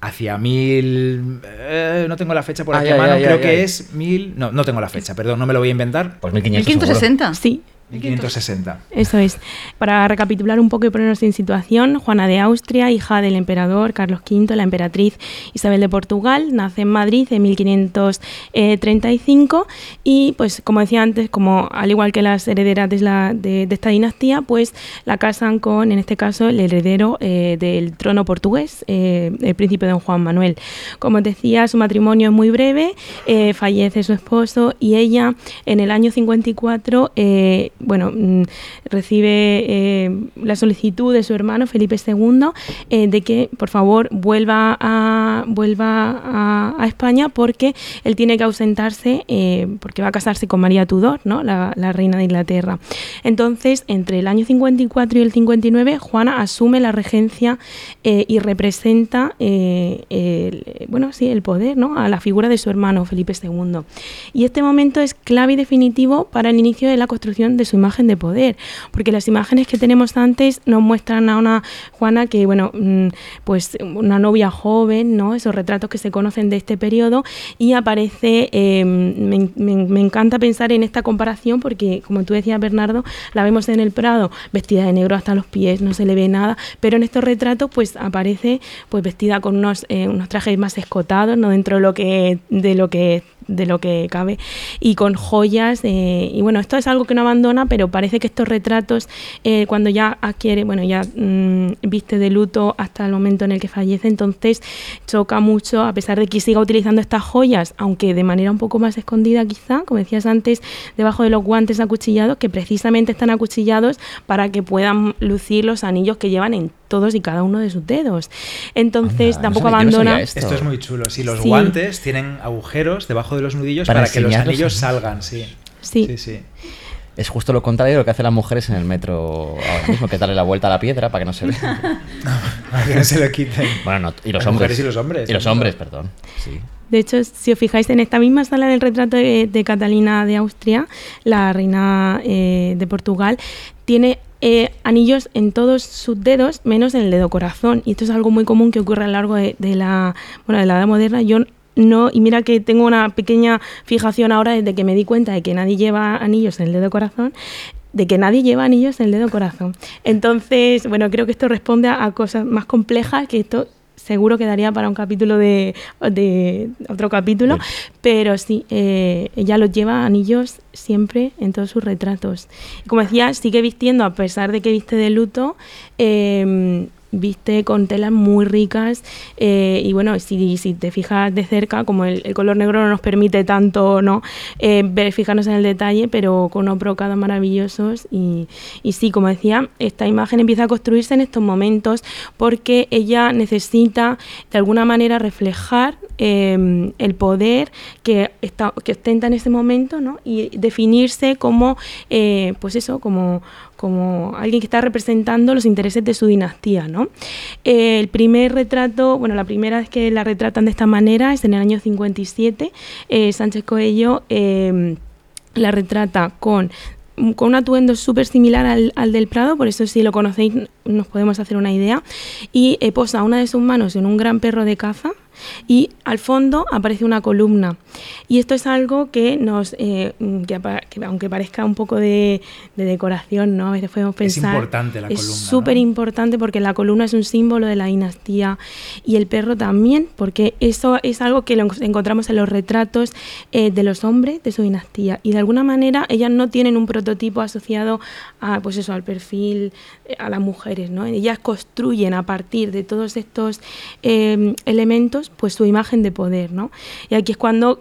hacia mil. eh, no tengo la fecha por aquí Ay, a mano, ay, creo ay, que ay. es mil. No, no tengo la fecha, perdón, no me lo voy a inventar. Pues 1500 seguro. 1560. Sí, 1560. Eso es. Para recapitular un poco y ponernos en situación, Juana de Austria, hija del emperador Carlos V, la emperatriz Isabel de Portugal, nace en Madrid en 1535 y, pues, como decía antes, como al igual que las herederas de, la- de- de esta dinastía, pues la casan con, en este caso, el heredero eh, del trono portugués, eh, el príncipe don Juan Manuel. Como decía, su matrimonio es muy breve, eh, fallece su esposo y ella en el año 54 eh, bueno, mm, recibe eh, la solicitud de su hermano Felipe II eh, de que por favor vuelva a, España porque él tiene que ausentarse eh, porque va a casarse con María Tudor, ¿no? la, reina de Inglaterra. Entonces, entre el año 54 y el 59, Juana asume la regencia y representa el, bueno, sí, el poder ¿no? a la figura de su hermano Felipe II. Y este momento es clave y definitivo para el inicio de la construcción de su imagen de poder, porque las imágenes que tenemos antes nos muestran a una Juana que, bueno, mm, pues una novia joven, ¿no? Esos retratos que se conocen de este periodo. Y aparece, eh, me, me- me encanta pensar en esta comparación porque, como tú decías, Bernardo, la vemos en el Prado vestida de negro hasta los pies, no se le ve nada, pero en estos retratos pues aparece pues vestida con unos, eh, unos trajes más escotados, no dentro de lo que, de lo que de lo que cabe, y con joyas. eh, y bueno, esto es algo que no abandona, pero parece que estos retratos, eh, cuando ya adquiere, bueno, ya mm, viste de luto hasta el momento en el que fallece, entonces choca mucho, a pesar de que siga utilizando estas joyas, aunque de manera un poco más escondida quizá, como decías antes, debajo de los guantes acuchillados, que precisamente están acuchillados para que puedan lucir los anillos que llevan en todos y cada uno de sus dedos. Entonces Anda, tampoco no sabía abandona. esto. Esto es muy chulo. Sí, los Sí. guantes tienen agujeros debajo de los nudillos Para para, que los anillos salgan, sí. Sí. Sí, sí. Es justo lo contrario de lo que hacen las mujeres en el metro ahora mismo, que es darle la vuelta a la piedra para que no se vea. *laughs* Para que no se lo quiten. Bueno, no, y los Las hombres. mujeres y los hombres, Y los hombres, perdón. Sí. De hecho, si os fijáis en esta misma sala del retrato de, de Catalina de Austria, la reina eh, de Portugal, tiene eh, anillos en todos sus dedos, menos en el dedo corazón. Y esto es algo muy común que ocurre a lo largo de, de la, bueno, de la edad moderna. Yo no, y mira que tengo una pequeña fijación ahora desde que me di cuenta de que nadie lleva anillos en el dedo corazón de que nadie lleva anillos en el dedo corazón. Entonces, bueno, creo que esto responde a, cosas más complejas que esto seguro quedaría para un capítulo de, de otro capítulo, Bien. pero sí, eh, ella los lleva anillos siempre en todos sus retratos. Como decía, sigue vistiendo, a pesar de que viste de luto, eh, viste con telas muy ricas eh, y bueno, si, si te fijas de cerca, como el, color negro no nos permite tanto no eh, ver, fijarnos en el detalle, pero con unos brocados maravillosos y, y sí, como decía, esta imagen empieza a construirse en estos momentos porque ella necesita de alguna manera reflejar eh, el poder que, está, que ostenta en ese momento ¿no? y definirse como, eh, pues eso, como, como alguien que está representando los intereses de su dinastía. ¿no? Eh, el primer retrato, bueno, la primera vez que la retratan de esta manera es en el año 57. Eh, Sánchez Coello eh, la retrata con con un atuendo súper similar al, al del Prado, por eso si lo conocéis nos podemos hacer una idea, y eh, posa una de sus manos en un gran perro de caza y al fondo aparece una columna. Y esto es algo que nos, eh, que, aunque parezca un poco de, de decoración, ¿no? a veces podemos Es pensar... importante la es columna, ¿no? súper importante porque la columna es un símbolo de la dinastía y el perro también, porque eso es algo que lo en- encontramos en los retratos eh, de los hombres de su dinastía. Y de alguna manera ellas no tienen un prototipo asociado a, pues eso, al perfil, eh, a las mujeres, ¿no? Ellas construyen a partir de todos estos eh, elementos pues su imagen de poder, ¿no? Y aquí es cuando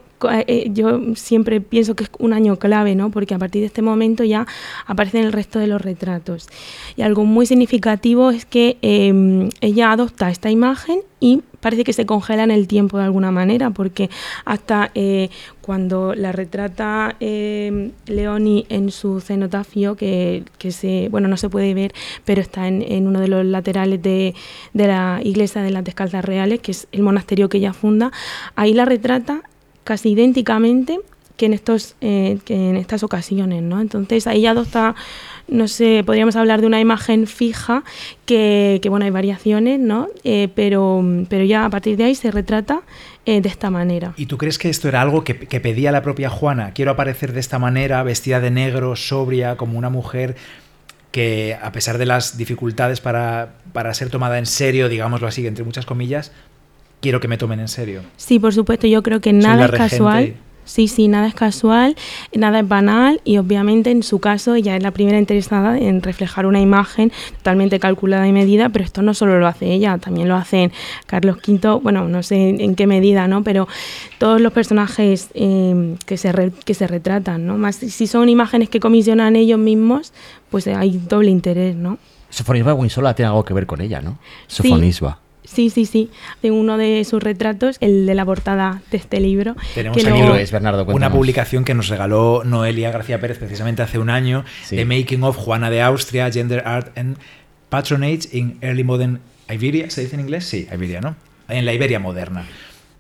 yo siempre pienso que es un año clave, ¿no? Porque a partir de este momento ya aparecen el resto de los retratos. Y algo muy significativo es que eh, ella adopta esta imagen y parece que se congela en el tiempo de alguna manera, porque hasta eh, cuando la retrata eh, Leoni en su cenotafio, que, que se, bueno, no se puede ver, pero está en, en uno de los laterales de, de la iglesia de las Descalzas Reales, que es el monasterio que ella funda, ahí la retrata casi idénticamente que en estos eh, que en estas ocasiones, ¿no? Entonces ahí ya adopta, no sé, podríamos hablar de una imagen fija que, bueno, hay variaciones, ¿no? Eh, pero, pero ya a partir de ahí se retrata eh, de esta manera. ¿Y tú crees que esto era algo que, que pedía la propia Juana? Quiero aparecer de esta manera, vestida de negro, sobria, como una mujer que, a pesar de las dificultades para, para ser tomada en serio, digámoslo así, entre muchas comillas, quiero que me tomen en serio. Sí, por supuesto, yo creo que nada es casual. Sí, sí, nada es casual, nada es banal y obviamente en su caso ella es la primera interesada en reflejar una imagen totalmente calculada y medida, pero esto no solo lo hace ella, también lo hacen Carlos V, bueno, no sé en, qué medida, ¿no? Pero todos los personajes eh, que, se re- que se retratan, ¿no? Más si son imágenes que comisionan ellos mismos, pues hay doble interés, ¿no? Sofonisba Winsola tiene algo que ver con ella, ¿no? Sofonisba. Sí, sí, sí. En uno de sus retratos, el de la portada de este libro. Tenemos que aquí luego- lo es, Bernardo, una publicación que nos regaló Noelia García Pérez precisamente hace un año, Sí. The Making of Juana de Austria, Gender Art and Patronage in Early Modern Iberia, ¿se dice en inglés? Sí, Iberia, ¿no? En la Iberia moderna.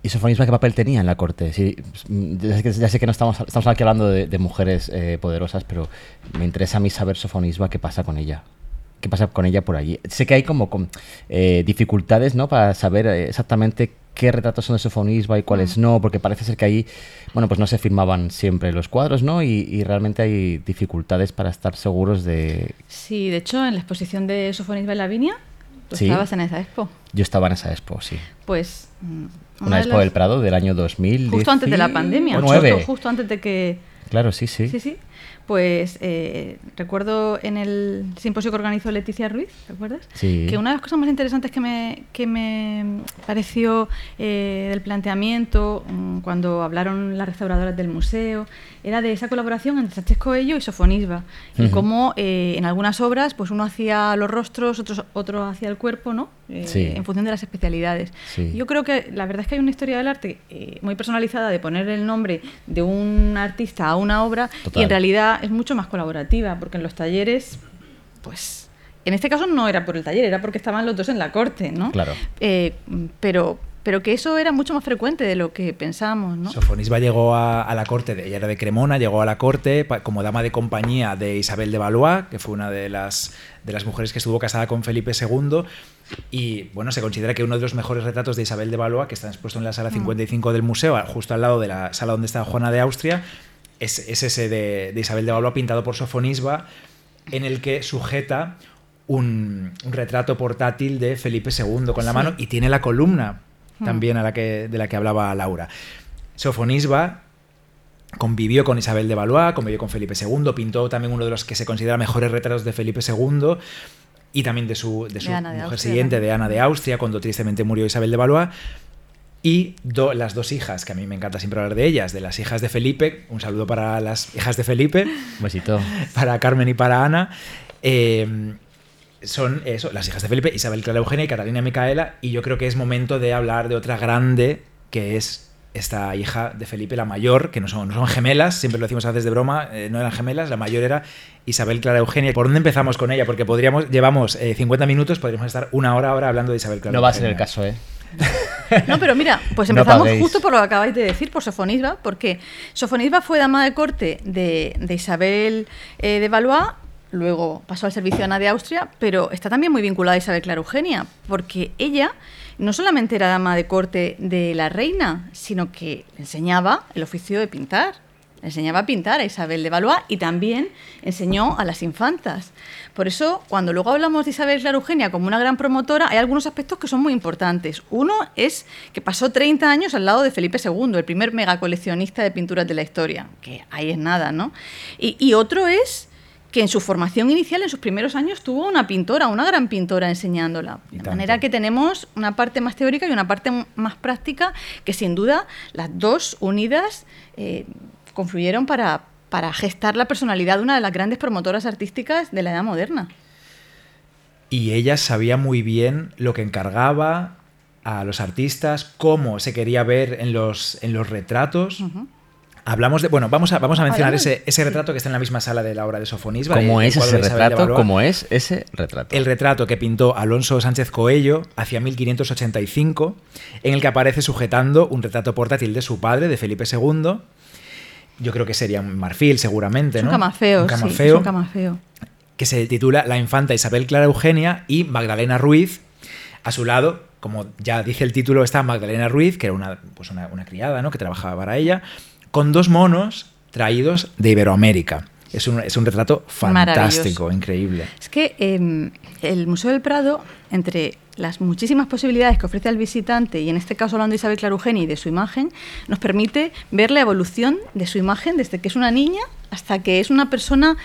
¿Y Sofonisba qué papel tenía en la corte? Sí, ya, sé que, ya sé que no estamos, estamos aquí hablando de, de mujeres eh, poderosas, pero me interesa a mí saber Sofonisba qué pasa con ella. ¿Qué pasa con ella por allí? Sé que hay como con, eh, dificultades, ¿no? Para saber exactamente qué retratos son de Sofonisba y cuáles no, porque parece ser que ahí, bueno, pues no se firmaban siempre los cuadros, ¿no? Y, y realmente hay dificultades para estar seguros de... Sí, de hecho, en la exposición de Sofonisba en Lavinia, tú Sí. estabas en esa expo. Yo estaba en esa expo, sí. Pues Una, Una de expo las- del Prado del año 2000. Justo antes de la pandemia, justo, justo antes de que... Claro, sí, sí. Sí, sí. Pues eh, recuerdo en el simposio que organizó Leticia Ruiz, ¿recuerdas? Sí. Que una de las cosas más interesantes que me, que me pareció eh, del planteamiento mm, cuando hablaron las restauradoras del museo era de esa colaboración entre Sánchez Coello y Sofonisba. Y cómo eh, en algunas obras pues uno hacía los rostros, otros, otro hacía el cuerpo, ¿no? Eh, Sí. En función de las especialidades. Sí. Yo creo que la verdad es que hay una historia del arte eh, muy personalizada de poner el nombre de un artista a una obra y Total. en realidad es mucho más colaborativa, porque en los talleres, pues, en este caso no era por el taller, era porque estaban los dos en la corte, ¿no? Claro. Eh, pero, pero que eso era mucho más frecuente de lo que pensábamos, ¿no? Sofonisba llegó a, a la corte, de, ella era de Cremona, llegó a la corte como dama de compañía de Isabel de Valois, que fue una de las, de las mujeres que estuvo casada con Felipe II. Y bueno, se considera que uno de los mejores retratos de Isabel de Valois, que está expuesto en la sala 55 del museo, justo al lado de la sala donde está Juana de Austria, es, es ese de, de Isabel de Valois pintado por Sofonisba, en el que sujeta un, un retrato portátil de Felipe II con la Sí. mano y tiene la columna Mm. también a la que, de la que hablaba Laura. Sofonisba convivió con Isabel de Valois, convivió con Felipe II, pintó también uno de los que se considera mejores retratos de Felipe II y también de su, de su de mujer Austria siguiente, de Ana de Austria, cuando tristemente murió Isabel de Valois. Y do- las dos hijas, que a mí me encanta siempre hablar de ellas, de las hijas de Felipe, un saludo para las hijas de Felipe, besito. *laughs* para Carmen y para Ana. eh, son eso, las hijas de Felipe, Isabel Clara Eugenia y Catalina Micaela. Y yo creo que es momento de hablar de otra grande, que es esta hija de Felipe, la mayor, que no son, no son gemelas, siempre lo decimos a veces de broma, eh, no eran gemelas, la mayor era Isabel Clara Eugenia. ¿Por dónde empezamos con ella? Porque podríamos, llevamos eh, 50 minutos, podríamos estar una hora ahora hablando de Isabel Clara No va a ser el caso, ¿eh? *laughs* No, pero mira, pues *laughs* empezamos justo por lo que acabáis de decir, por Sofonisba, porque Sofonisba fue dama de corte de, de Isabel eh, de Valois, luego pasó al servicio de Ana de Austria, pero está también muy vinculada a Isabel Clara Eugenia, porque ella no solamente era dama de corte de la reina, sino que enseñaba el oficio de pintar. Enseñaba a pintar a Isabel de Valois y también enseñó a las infantas. Por eso, cuando luego hablamos de Isabel Clara Eugenia como una gran promotora, hay algunos aspectos que son muy importantes. Uno es que pasó 30 años al lado de Felipe II, el primer megacoleccionista de pinturas de la historia, que ahí es nada, ¿no? Y otro es que en su formación inicial, en sus primeros años, tuvo una pintora, una gran pintora enseñándola. De tanto. manera que tenemos una parte más teórica y una parte más práctica que sin duda las dos unidas eh, confluyeron para, para gestar la personalidad de una de las grandes promotoras artísticas de la edad moderna. Y ella sabía muy bien lo que encargaba a los artistas, cómo se quería ver en los, en los retratos. Hablamos de. Bueno, vamos a, vamos a mencionar ese, ese retrato que está en la misma sala de la obra de Sofonisba. ¿Cómo es ese retrato? ¿Cómo es ese retrato? El retrato que pintó Alonso Sánchez Coello hacia 1585, en el que aparece sujetando un retrato portátil de su padre, de Felipe II. Yo creo que sería un marfil, seguramente, Es un ¿no? camafeo, Un sí, es camafeo un camafeo. que se titula La infanta Isabel Clara Eugenia y Magdalena Ruiz. A su lado, como ya dice el título, está Magdalena Ruiz, que era una, pues una, una criada ¿no? que trabajaba para ella, con dos monos traídos de Iberoamérica. Es un, es un retrato fantástico, increíble. Es que eh, el Museo del Prado, entre las muchísimas posibilidades que ofrece al visitante, y en este caso hablando de Isabel Clara Eugenia y de su imagen, nos permite ver la evolución de su imagen desde que es una niña hasta que es una persona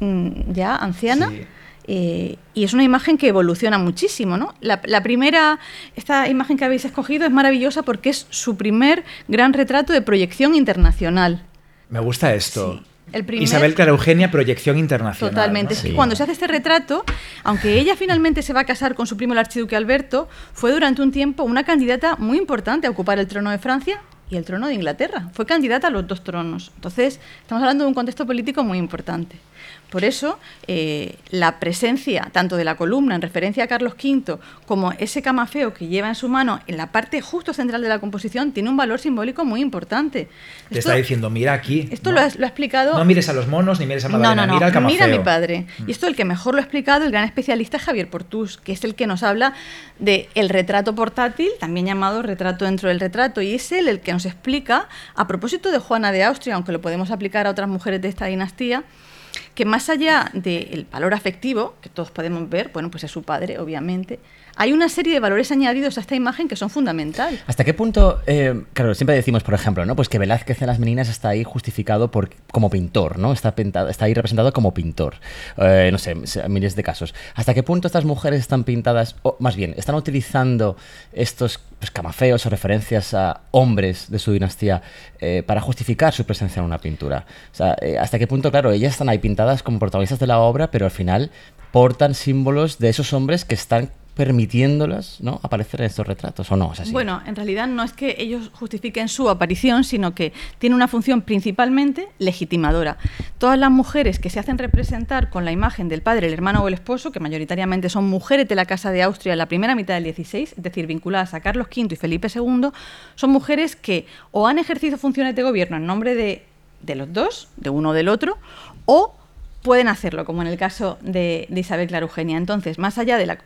mm, ya anciana. Sí. Eh, y es una imagen que evoluciona muchísimo, ¿no? La, la primera, esta imagen que habéis escogido es maravillosa porque es su primer gran retrato de proyección internacional. Me gusta esto. Sí. El primer- Isabel Clara Eugenia, proyección internacional. Totalmente. ¿no? Es que Sí. cuando se hace este retrato, aunque ella finalmente se va a casar con su primo el archiduque Alberto, fue durante un tiempo una candidata muy importante a ocupar el trono de Francia y el trono de Inglaterra. Fue candidata a los dos tronos. Entonces, estamos hablando de un contexto político muy importante. Por eso, eh, la presencia tanto de la columna en referencia a Carlos V como ese camafeo que lleva en su mano en la parte justo central de la composición tiene un valor simbólico muy importante. Te Esto- está diciendo, mira aquí. esto ¿no? lo, ha, lo ha explicado No mires a los monos ni mires a no, Magdalena, no, no. mira al camafeo. Mira a mi padre. Mm. Y esto el que mejor lo ha explicado, el gran especialista es Javier Portús, que es el que nos habla de el retrato portátil, también llamado retrato dentro del retrato, y es él el que nos explica, a propósito de Juana de Austria, aunque lo podemos aplicar a otras mujeres de esta dinastía, que más allá del valor afectivo, que todos podemos ver, bueno, pues es su padre, obviamente, hay una serie de valores añadidos a esta imagen que son fundamentales. ¿Hasta qué punto, eh, claro, siempre decimos, por ejemplo, ¿no? Pues que Velázquez en las meninas está ahí justificado por, como pintor, ¿no? Está, pintado, está ahí representado como pintor. Eh, no sé, miles de casos. ¿Hasta qué punto estas mujeres están pintadas, o más bien, están utilizando estos pues, camafeos o referencias a hombres de su dinastía eh, para justificar su presencia en una pintura? O sea, ¿hasta qué punto, claro, ellas están ahí pintadas como protagonistas de la obra, pero al final portan símbolos de esos hombres que están permitiéndolas ¿no? aparecer en estos retratos, ¿o no? Bueno, en realidad no es que ellos justifiquen su aparición, sino que tiene una función principalmente legitimadora. Todas las mujeres que se hacen representar con la imagen del padre, el hermano o el esposo, que mayoritariamente son mujeres de la Casa de Austria en la primera mitad del XVI, es decir, vinculadas a Carlos V y Felipe II, son mujeres que o han ejercido funciones de gobierno en nombre de, de los dos, de uno o del otro, o pueden hacerlo, como en el caso de, Isabel Clara Eugenia. Entonces, más allá de,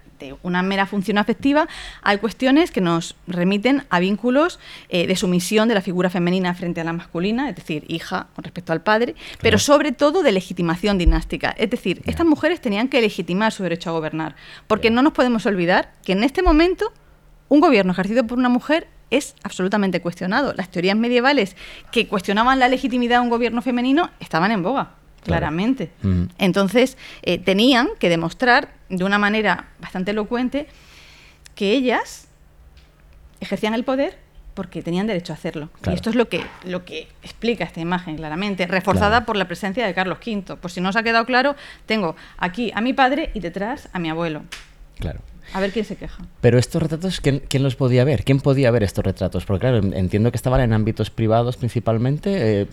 una mera función afectiva, hay cuestiones que nos remiten a vínculos eh, de sumisión de la figura femenina frente a la masculina, es decir, hija con respecto al padre, pero sobre todo de legitimación dinástica. Es decir, estas mujeres tenían que legitimar su derecho a gobernar, porque no nos podemos olvidar que en este momento un gobierno ejercido por una mujer es absolutamente cuestionado. Las teorías medievales que cuestionaban la legitimidad de un gobierno femenino estaban en boga claramente. Entonces, eh, tenían que demostrar de una manera bastante elocuente que ellas ejercían el poder porque tenían derecho a hacerlo. Y esto es lo que, lo que explica esta imagen claramente, reforzada por la presencia de Carlos V. Por si no os ha quedado claro, tengo aquí a mi padre y detrás a mi abuelo. Claro. A ver quién se queja. Pero estos retratos, ¿quién, los podía ver? ¿Quién podía ver estos retratos? Porque claro, entiendo que estaban en ámbitos privados principalmente. Eh,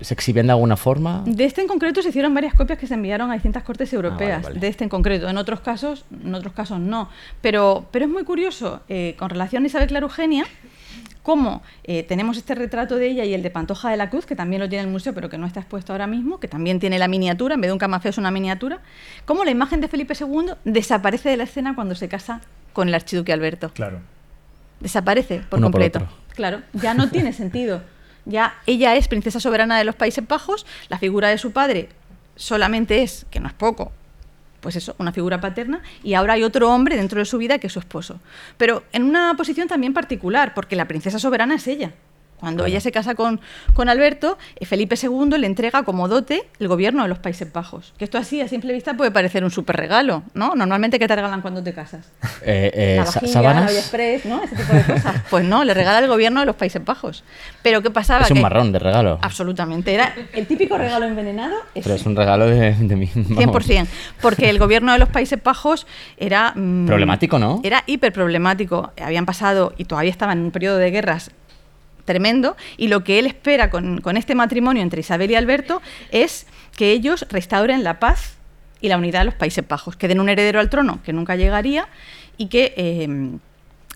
¿Se exhibían de alguna forma? De este en concreto se hicieron varias copias que se enviaron a distintas cortes ah, europeas. De este en concreto. En otros casos, en otros casos no. Pero, pero es muy curioso, eh, con relación a Isabel Clara Cómo eh, tenemos este retrato de ella y el de Pantoja de la Cruz, que también lo tiene el museo, pero que no está expuesto ahora mismo, que también tiene la miniatura, en vez de un camafeo es una miniatura, cómo la imagen de Felipe II desaparece de la escena cuando se casa con el archiduque Alberto. Claro. Desaparece por completo. claro, ya no tiene *laughs* sentido. Ya ella es princesa soberana de los Países Bajos, la figura de su padre solamente es, que no es poco, pues eso, una figura paterna, y ahora hay otro hombre dentro de su vida que es su esposo. Pero en una posición también particular, porque la princesa soberana es ella. Cuando ella se casa con, con Alberto, eh, Felipe II le entrega como dote el gobierno de los Países Bajos. Que esto así, a simple vista, puede parecer un súper regalo, ¿no? Normalmente, ¿qué te regalan cuando te casas? *laughs* Eh, eh, la vajilla, Express, ¿no? Ese tipo de cosas. *laughs* Pues no, le regala el gobierno de los Países Bajos. Pero ¿qué pasaba? Es un marrón de regalo. Absolutamente. Era el típico regalo envenenado. *laughs* Pero es un regalo de, de mí. 100%. Porque el gobierno de los Países Bajos era... Mm, problemático, ¿no? Era hiper problemático. Habían pasado y todavía estaban en un periodo de guerras tremendo y lo que él espera con, este matrimonio entre Isabel y Alberto es que ellos restauren la paz y la unidad de los Países Bajos, que den un heredero al trono que nunca llegaría y que eh,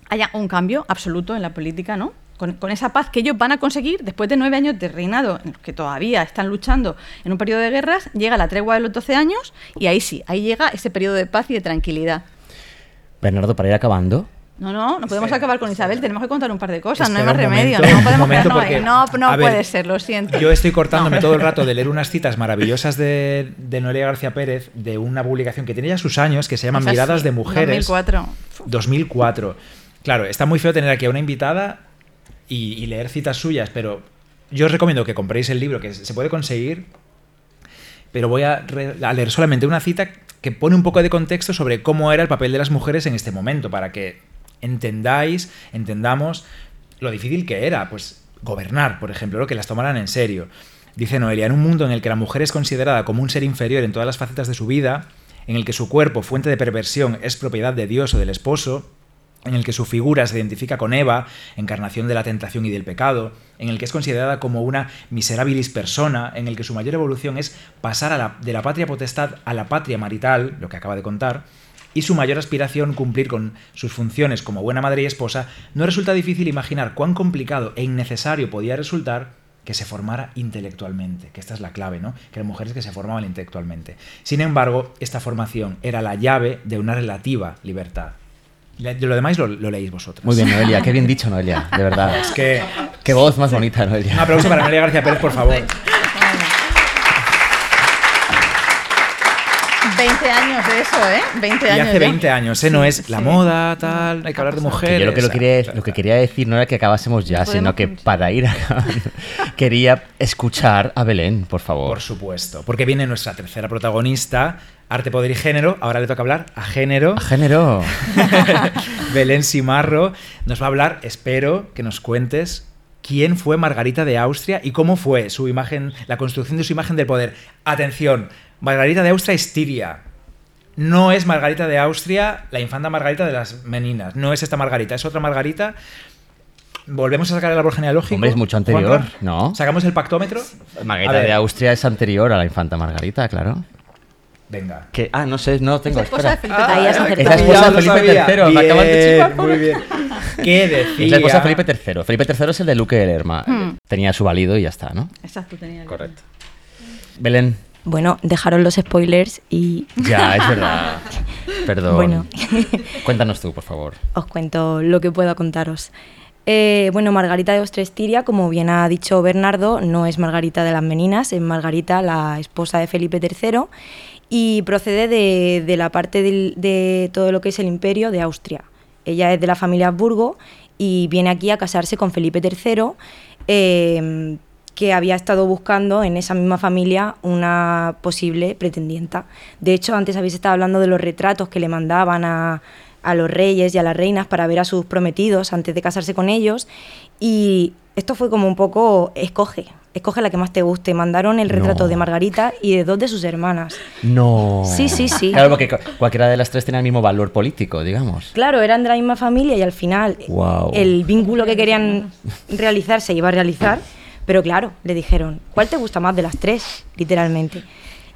haya un cambio absoluto en la política, ¿no? Con, esa paz que ellos van a conseguir después de nueve años de reinado, en los que todavía están luchando en un periodo de guerras, llega la tregua de los doce años y ahí sí, ahí llega ese periodo de paz y de tranquilidad. Bernardo, para ir acabando, no, no, no podemos acabar con Isabel, tenemos que contar un par de cosas, no hay más remedio, no podemos no, no, puede ser, lo siento. Yo estoy cortándome todo el rato de leer *laughs* unas citas maravillosas de, de Noelia García Pérez, de una publicación que tiene ya sus años, que se llama Miradas de Mujeres. 2004. 2004. Claro, está muy feo tener aquí a una invitada y, leer citas suyas, pero yo os recomiendo que compréis el libro, que se puede conseguir, pero voy a leer solamente una cita que pone un poco de contexto sobre cómo era el papel de las mujeres en este momento, para que entendáis, entendamos lo difícil que era, pues gobernar, por ejemplo, lo que las tomaran en serio. Dice Noelia, en un mundo en el que la mujer es considerada como un ser inferior en todas las facetas de su vida, en el que su cuerpo, fuente de perversión, es propiedad de Dios o del esposo, en el que su figura se identifica con Eva, encarnación de la tentación y del pecado, en el que es considerada como una miserabilis persona, en el que su mayor evolución es pasar de la patria potestad a la patria marital, lo que acaba de contar, y su mayor aspiración cumplir con sus funciones como buena madre y esposa, no resulta difícil imaginar cuán complicado e innecesario podía resultar que se formara intelectualmente, que esta es la clave, ¿no? Que eran mujeres que se formaban intelectualmente. Sin embargo, esta formación era la llave de una relativa libertad. De lo demás lo, leéis vosotros. Muy bien, Noelia, qué bien dicho, Noelia, de verdad. Es que. Qué voz más bonita, Noelia. Un aplauso para Noelia García Pérez, por favor. 20 años de eso, ¿eh? 20 Y años. hace ya. 20 años, ¿eh? No es la moda, tal, hay que hablar de Que mujeres. yo lo que, lo, quería, lo que quería decir no era que acabásemos ya, Podemos sino que para ir *laughs* acabando, quería escuchar a Belén, por favor. Por supuesto, porque viene nuestra tercera protagonista, arte, poder y género. Ahora le toca hablar a género. A género. *laughs* Belén Simarro nos va a hablar, espero que nos cuentes quién fue Margarita de Austria y cómo fue su imagen, la construcción de su imagen del poder. Atención, Margarita de Austria es Tiria. No es Margarita de Austria, la infanta Margarita de las Meninas. No es esta Margarita, es otra Margarita. Volvemos a sacar el árbol genealógico. Hombre, es mucho anterior, Juanra. ¿no? ¿Sacamos el pactómetro? Margarita de Austria es anterior a la infanta Margarita, claro. Venga. Que, ah, no sé, no tengo. Es la esposa de espera. Felipe acertado. Es la esposa de Felipe. III, me acaban de Bien, chipar por- Muy bien. *laughs* ¿Qué decía? Es la esposa de Felipe III. Felipe III es el de Luque de Lerma. Hmm. Tenía su válido y ya está, ¿no? Exacto, tenía el- Correcto. Belén. Bueno, dejaron los spoilers y Ya, es verdad. *laughs* Perdón. Bueno. *laughs* Cuéntanos tú, por favor. os cuento lo que pueda contaros. Eh, bueno, Margarita de Ostrestiria, como bien ha dicho Bernardo, no es Margarita de las Meninas, es Margarita, la esposa de Felipe III, y procede de, de la parte del- de todo lo que es el imperio de Austria. Ella es de la familia Habsburgo y viene aquí a casarse con Felipe III, eh, que había estado buscando en esa misma familia una posible pretendienta. De hecho, antes habéis estado hablando de los retratos que le mandaban a, a los reyes y a las reinas para ver a sus prometidos antes de casarse con ellos. Y esto fue como un poco, escoge, escoge la que más te guste. Mandaron el retrato No. de Margarita y de dos de sus hermanas. No. Sí, sí, sí. Claro, porque cu- cualquiera de las tres tenía el mismo valor político, digamos. Claro, eran de la misma familia y al final Guau. el vínculo que querían realizar se iba a realizar, pero claro, le dijeron, ¿cuál te gusta más de las tres? Literalmente.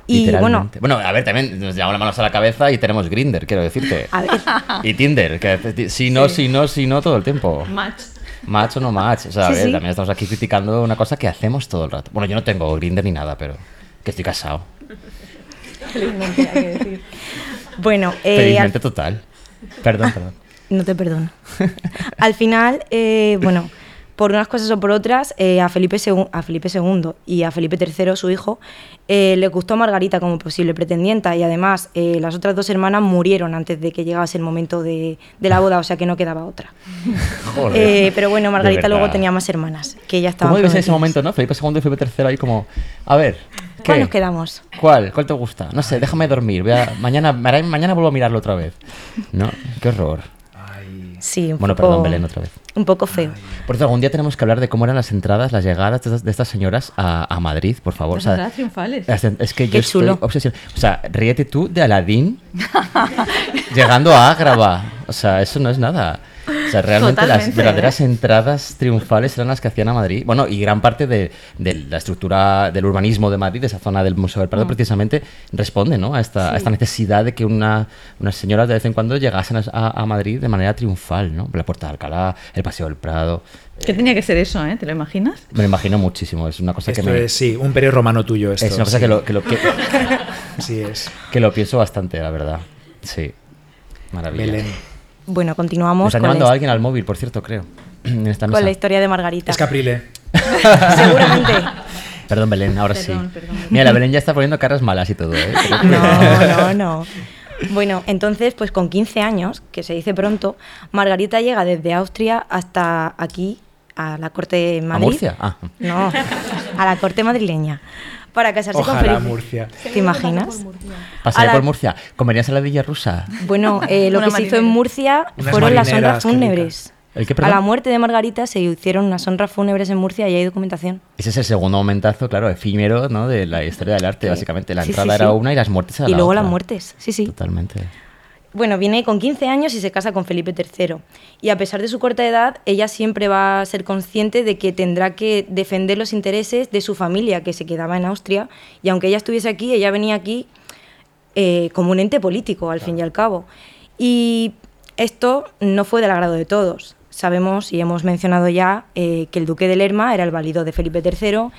Y bueno, bueno, a ver, también nos llevamos las manos a la cabeza y tenemos Grinder, quiero decirte. a ver, *laughs* Y Tinder, que si no, si no, si no, todo el tiempo. Match. Match o no match. O sea, a ver, sí. también estamos aquí criticando una cosa que hacemos todo el rato. Bueno, yo no tengo Grinder ni nada, pero que estoy casado. *laughs* bueno, eh, al- Felizmente total. Perdón, perdón. *laughs* no te perdono. al final, eh, bueno, por unas cosas o por otras, eh, a, Felipe II, a Felipe II y a Felipe III, su hijo, eh, le gustó Margarita como posible pretendienta y además eh, las otras dos hermanas murieron antes de que llegase el momento de, de la boda, o sea que no quedaba otra. *laughs* Joder. Eh, pero bueno, Margarita luego tenía más hermanas, que ya estaban ¿Cómo debe ser ese momento, no? Felipe II y Felipe III ahí como... A ver, ¿qué? ¿Cuál nos quedamos? ¿Cuál? ¿Cuál te gusta? No sé, déjame dormir. voy a- mañana, mañana vuelvo a mirarlo otra vez. No, qué horror. Sí, un Bueno, poco, perdón, Belén, otra vez. Un poco feo. Por cierto, algún día tenemos que hablar de cómo eran las entradas, las llegadas de estas, de estas señoras a, a Madrid, por favor. Las O sea, entradas triunfales. Es que yo estoy chulo. obsesionado. O sea, ríete tú de Aladín *laughs* llegando a Ágrava. O sea, eso no es nada. O sea, realmente las Totalmente, verdaderas ¿eh? entradas triunfales eran las que hacían a Madrid. Bueno, y gran parte de, de la estructura del urbanismo de Madrid, de esa zona del Museo del Mm. Prado, precisamente responde ¿no? a, esta, a esta necesidad de que una, unas señoras de vez en cuando llegasen a, a Madrid de manera triunfal, ¿no? La Puerta de Alcalá, el Paseo del Prado. ¿Qué tenía que ser eso, eh? ¿Te lo imaginas? Me lo imagino muchísimo. Es una cosa Esto que me. es, sí, un periodo romano tuyo esto. es una cosa sí. que, lo, que, lo, que, *laughs* Sí es. que lo pienso bastante, la verdad. Sí. Maravilla. Belén. Bueno, Me continuamos están con, la, llamando a alguien al móvil, por cierto, creo. *clears throat* En esta con mesa. la historia de Margarita. Es Caprile. *laughs* Seguramente. Perdón, Belén, ahora Perdón, sí. perdón. Mira, la Belén ya está poniendo caras malas y todo, ¿eh? *laughs* No, no, no. Bueno, entonces, pues con 15 años, que se dice pronto, Margarita llega desde Austria hasta aquí, a la corte de Madrid. Murcia? Ah. No, a la corte madrileña. Para casarse con Ojalá Felipe. Murcia. ¿Te imaginas? Pasaría A la- por Murcia. ¿Comerías saladilla rusa? Bueno, eh, *laughs* lo que se hizo en. Murcia Unas fueron las honras fúnebres. ¿El qué, A la muerte de Margarita se hicieron unas honras fúnebres en Murcia y hay documentación. Ese es el segundo momentazo, claro, efímero, ¿no? De la historia del arte, básicamente. La Sí, entrada sí, era sí. una y las muertes era y la luego otra. las muertes, sí, sí. Totalmente. Bueno, viene con 15 años y se casa con Felipe III. Y a pesar de su corta edad, ella siempre va a ser consciente de que tendrá que defender los intereses de su familia, que se quedaba en Austria. Y aunque ella estuviese aquí, ella venía aquí eh, como un ente político, al fin y al cabo. Y esto no fue del agrado de todos. Sabemos y hemos mencionado ya eh, que el duque de Lerma era el válido de Felipe III,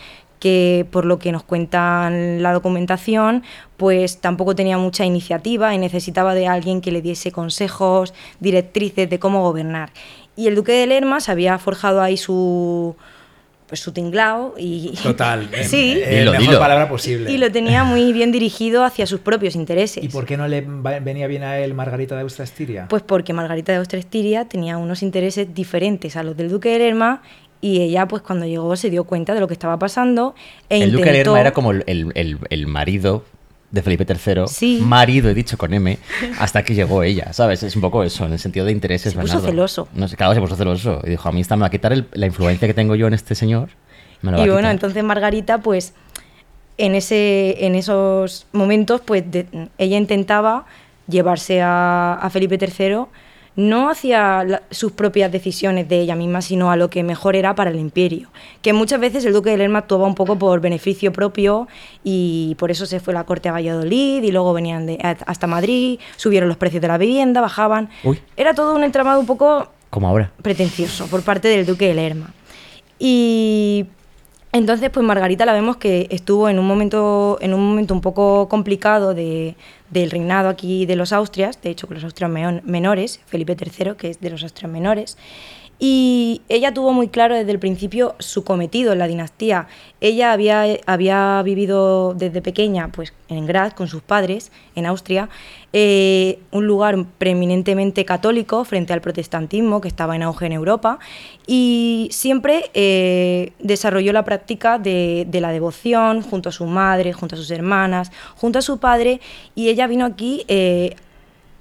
que por lo que nos cuentan la documentación, pues tampoco tenía mucha iniciativa y necesitaba de alguien que le diese consejos, directrices de cómo gobernar. Y el duque de Lerma se había forjado ahí su pues su tinglao y... *laughs* Total. sí. eh, Dilo, mejor dilo. palabra posible. Y lo tenía muy bien dirigido hacia sus propios intereses. ¿Y por qué no le venía bien a él Margarita de Austria-Estiria? Pues porque Margarita de Austria-Estiria tenía unos intereses diferentes a los del duque de Lerma y ella pues cuando llegó se dio cuenta de lo que estaba pasando e el duque de intentó... Lerma era como el, el- el- marido de Felipe III. Sí. Marido, he dicho con M, hasta que llegó ella, ¿sabes? Es un poco eso, en el sentido de intereses. Se puso Bernardo. celoso. No sé, claro, se puso celoso. Y dijo, a mí esta me va a quitar el- la influencia que tengo yo en este señor. Me lo va Y a bueno, quitar". entonces Margarita, pues, en, ese, en esos momentos, pues, de- ella intentaba llevarse a, a Felipe III no hacia la- sus propias decisiones de ella misma, sino a lo que mejor era para el imperio. Que muchas veces el duque de Lerma actuaba un poco por beneficio propio y por eso se fue a la corte a Valladolid y luego venían de- hasta Madrid, subieron los precios de la vivienda, bajaban. Uy. Era todo un entramado un poco Como ahora. pretencioso por parte del duque de Lerma. Y entonces, pues Margarita la vemos que estuvo en un momento, en un momento un poco complicado de- del reinado aquí de los Austrias, de hecho con los Austrias menores, Felipe III, que es de los Austrias menores, y ella tuvo muy claro desde el principio su cometido en la dinastía. Ella había, vivido desde pequeña pues, en Graz con sus padres, en Austria, eh, un lugar preeminentemente católico frente al protestantismo que estaba en auge en Europa, y siempre eh, desarrolló la práctica de, de la devoción junto a su madre, junto a sus hermanas, junto a su padre, y ella vino aquí eh,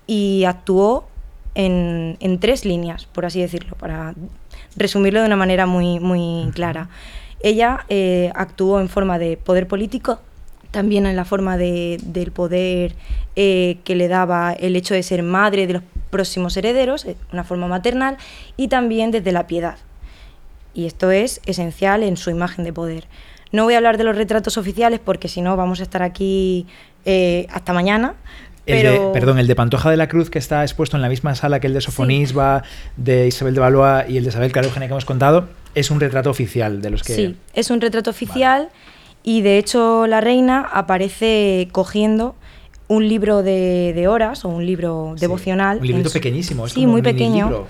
y actuó en, en tres líneas, por así decirlo, para resumirlo de una manera muy, muy clara. Ella eh, actuó en forma de poder político, también en la forma de- del poder eh, que le daba el hecho de ser madre de los próximos herederos, eh, una forma maternal, y también desde la piedad. Y esto es esencial en su imagen de poder. No voy a hablar de los retratos oficiales porque si no vamos a estar aquí eh, hasta mañana. El de, perdón, el de Pantoja de la Cruz que está expuesto en la misma sala que el de Sofonisba, de Isabel de Valois y el de Isabel Carógena que hemos contado, es un retrato oficial de los que... Sí, es un retrato oficial y de hecho la reina aparece cogiendo un libro de, de horas o un libro Sí, devocional. un librito su- pequeñísimo, es sí, como muy un pequeño.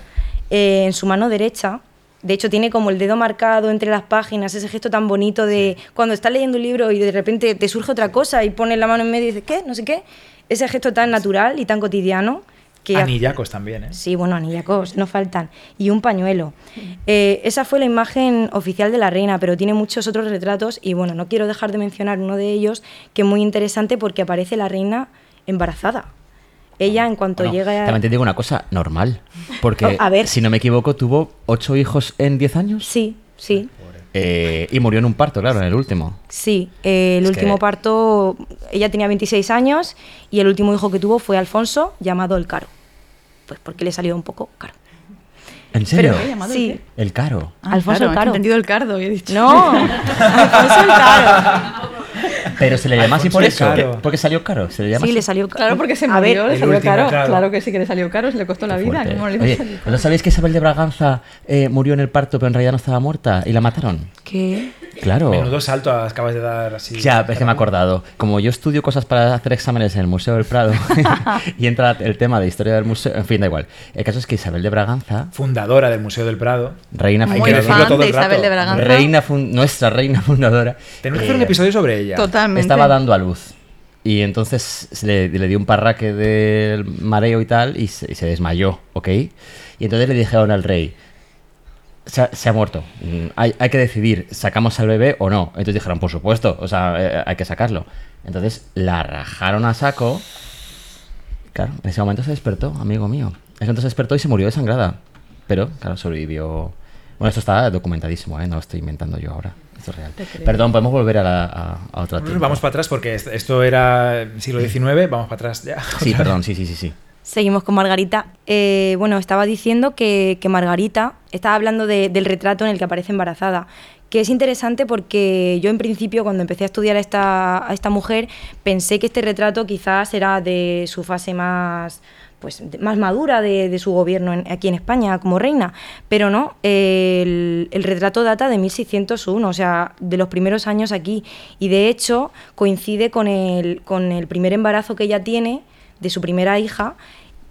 eh, en su mano derecha. De hecho, tiene como el dedo marcado entre las páginas, ese gesto tan bonito de cuando estás leyendo un libro y de repente te surge otra cosa y pones la mano en medio y dices, ¿qué? No sé qué. Ese gesto tan natural y tan cotidiano que Anillacos también, ¿eh? Sí, bueno, anillacos, no faltan. Y un pañuelo. Eh, esa fue la imagen oficial de la reina, pero tiene muchos otros retratos y bueno, no quiero dejar de mencionar uno de ellos que es muy interesante porque aparece la reina embarazada. Ella en cuanto Bueno, llega a... También te digo una cosa, normal. Porque, *laughs* A ver. si no me equivoco, tuvo ocho hijos en diez años. Sí, sí, Eh, y murió en un parto, claro, en el último. sí. Eh, el Es último que- parto, ella tenía 26 años y el último hijo que tuvo fue Alfonso, llamado el Caro. Pues porque le salió un poco caro. ¿En serio? ¿Qué? ¿Llamado Sí. el caro. Ah, Alfonso claro, el Caro. he entendido el cardo y he dicho... No, *laughs* Alfonso el Caro. Pero se le llama así por eso. Caro. Porque salió caro. Se le llama Sí, así. le salió caro. Claro, porque se murió, le salió caro. claro. Que sí que le salió caro, se le costó la vida. ¿Cómo le Oye? ¿no sabéis que Isabel de Braganza eh, murió en el parto, pero en realidad no estaba muerta y la mataron? ¿Qué? Claro. Menudo salto acabas de dar así. Ya, es que me he acordado. Como yo estudio cosas para hacer exámenes en el Museo del Prado *laughs* *laughs* y entra el tema de historia del museo, en fin, da igual. El caso es que Isabel de Braganza, Fundadora del Museo del Prado. reina Muy fan todo de el. Isabel de Braganza. reina fun- nuestra reina fundadora, Tenemos que eh, hacer un episodio sobre ella. Totalmente. estaba dando a luz. Y entonces le dio un parraque del mareo y tal y se, y se desmayó, ¿ok? Y entonces le dijeron al rey, se ha, se ha muerto, Mm, hay, hay que decidir, ¿sacamos al bebé o no? Entonces dijeron, por supuesto, o sea, eh, hay que sacarlo. Entonces la rajaron a saco. Claro, en ese momento se despertó, amigo mío. En ese momento se despertó y se murió desangrada. Pero, claro, sobrevivió. Bueno, esto está documentadísimo, ¿eh? No lo estoy inventando yo ahora. Esto es real. Perdón, podemos volver a, la, a, a otra tiempo? Vamos para atrás porque est- esto era siglo XIX, vamos para atrás ya. Sí, *laughs* perdón, sí, sí, sí, sí. Seguimos con Margarita. Eh, bueno, estaba diciendo que, Margarita estaba hablando de- del retrato en el que aparece embarazada, que es interesante porque yo en principio cuando empecé a estudiar a esta, mujer pensé que este retrato quizás era de su fase más pues más madura de, su gobierno aquí en España como reina, pero no, el, el retrato data de 1601, o sea, de los primeros años aquí, y de hecho coincide con el, con el primer embarazo que ella tiene de su primera hija,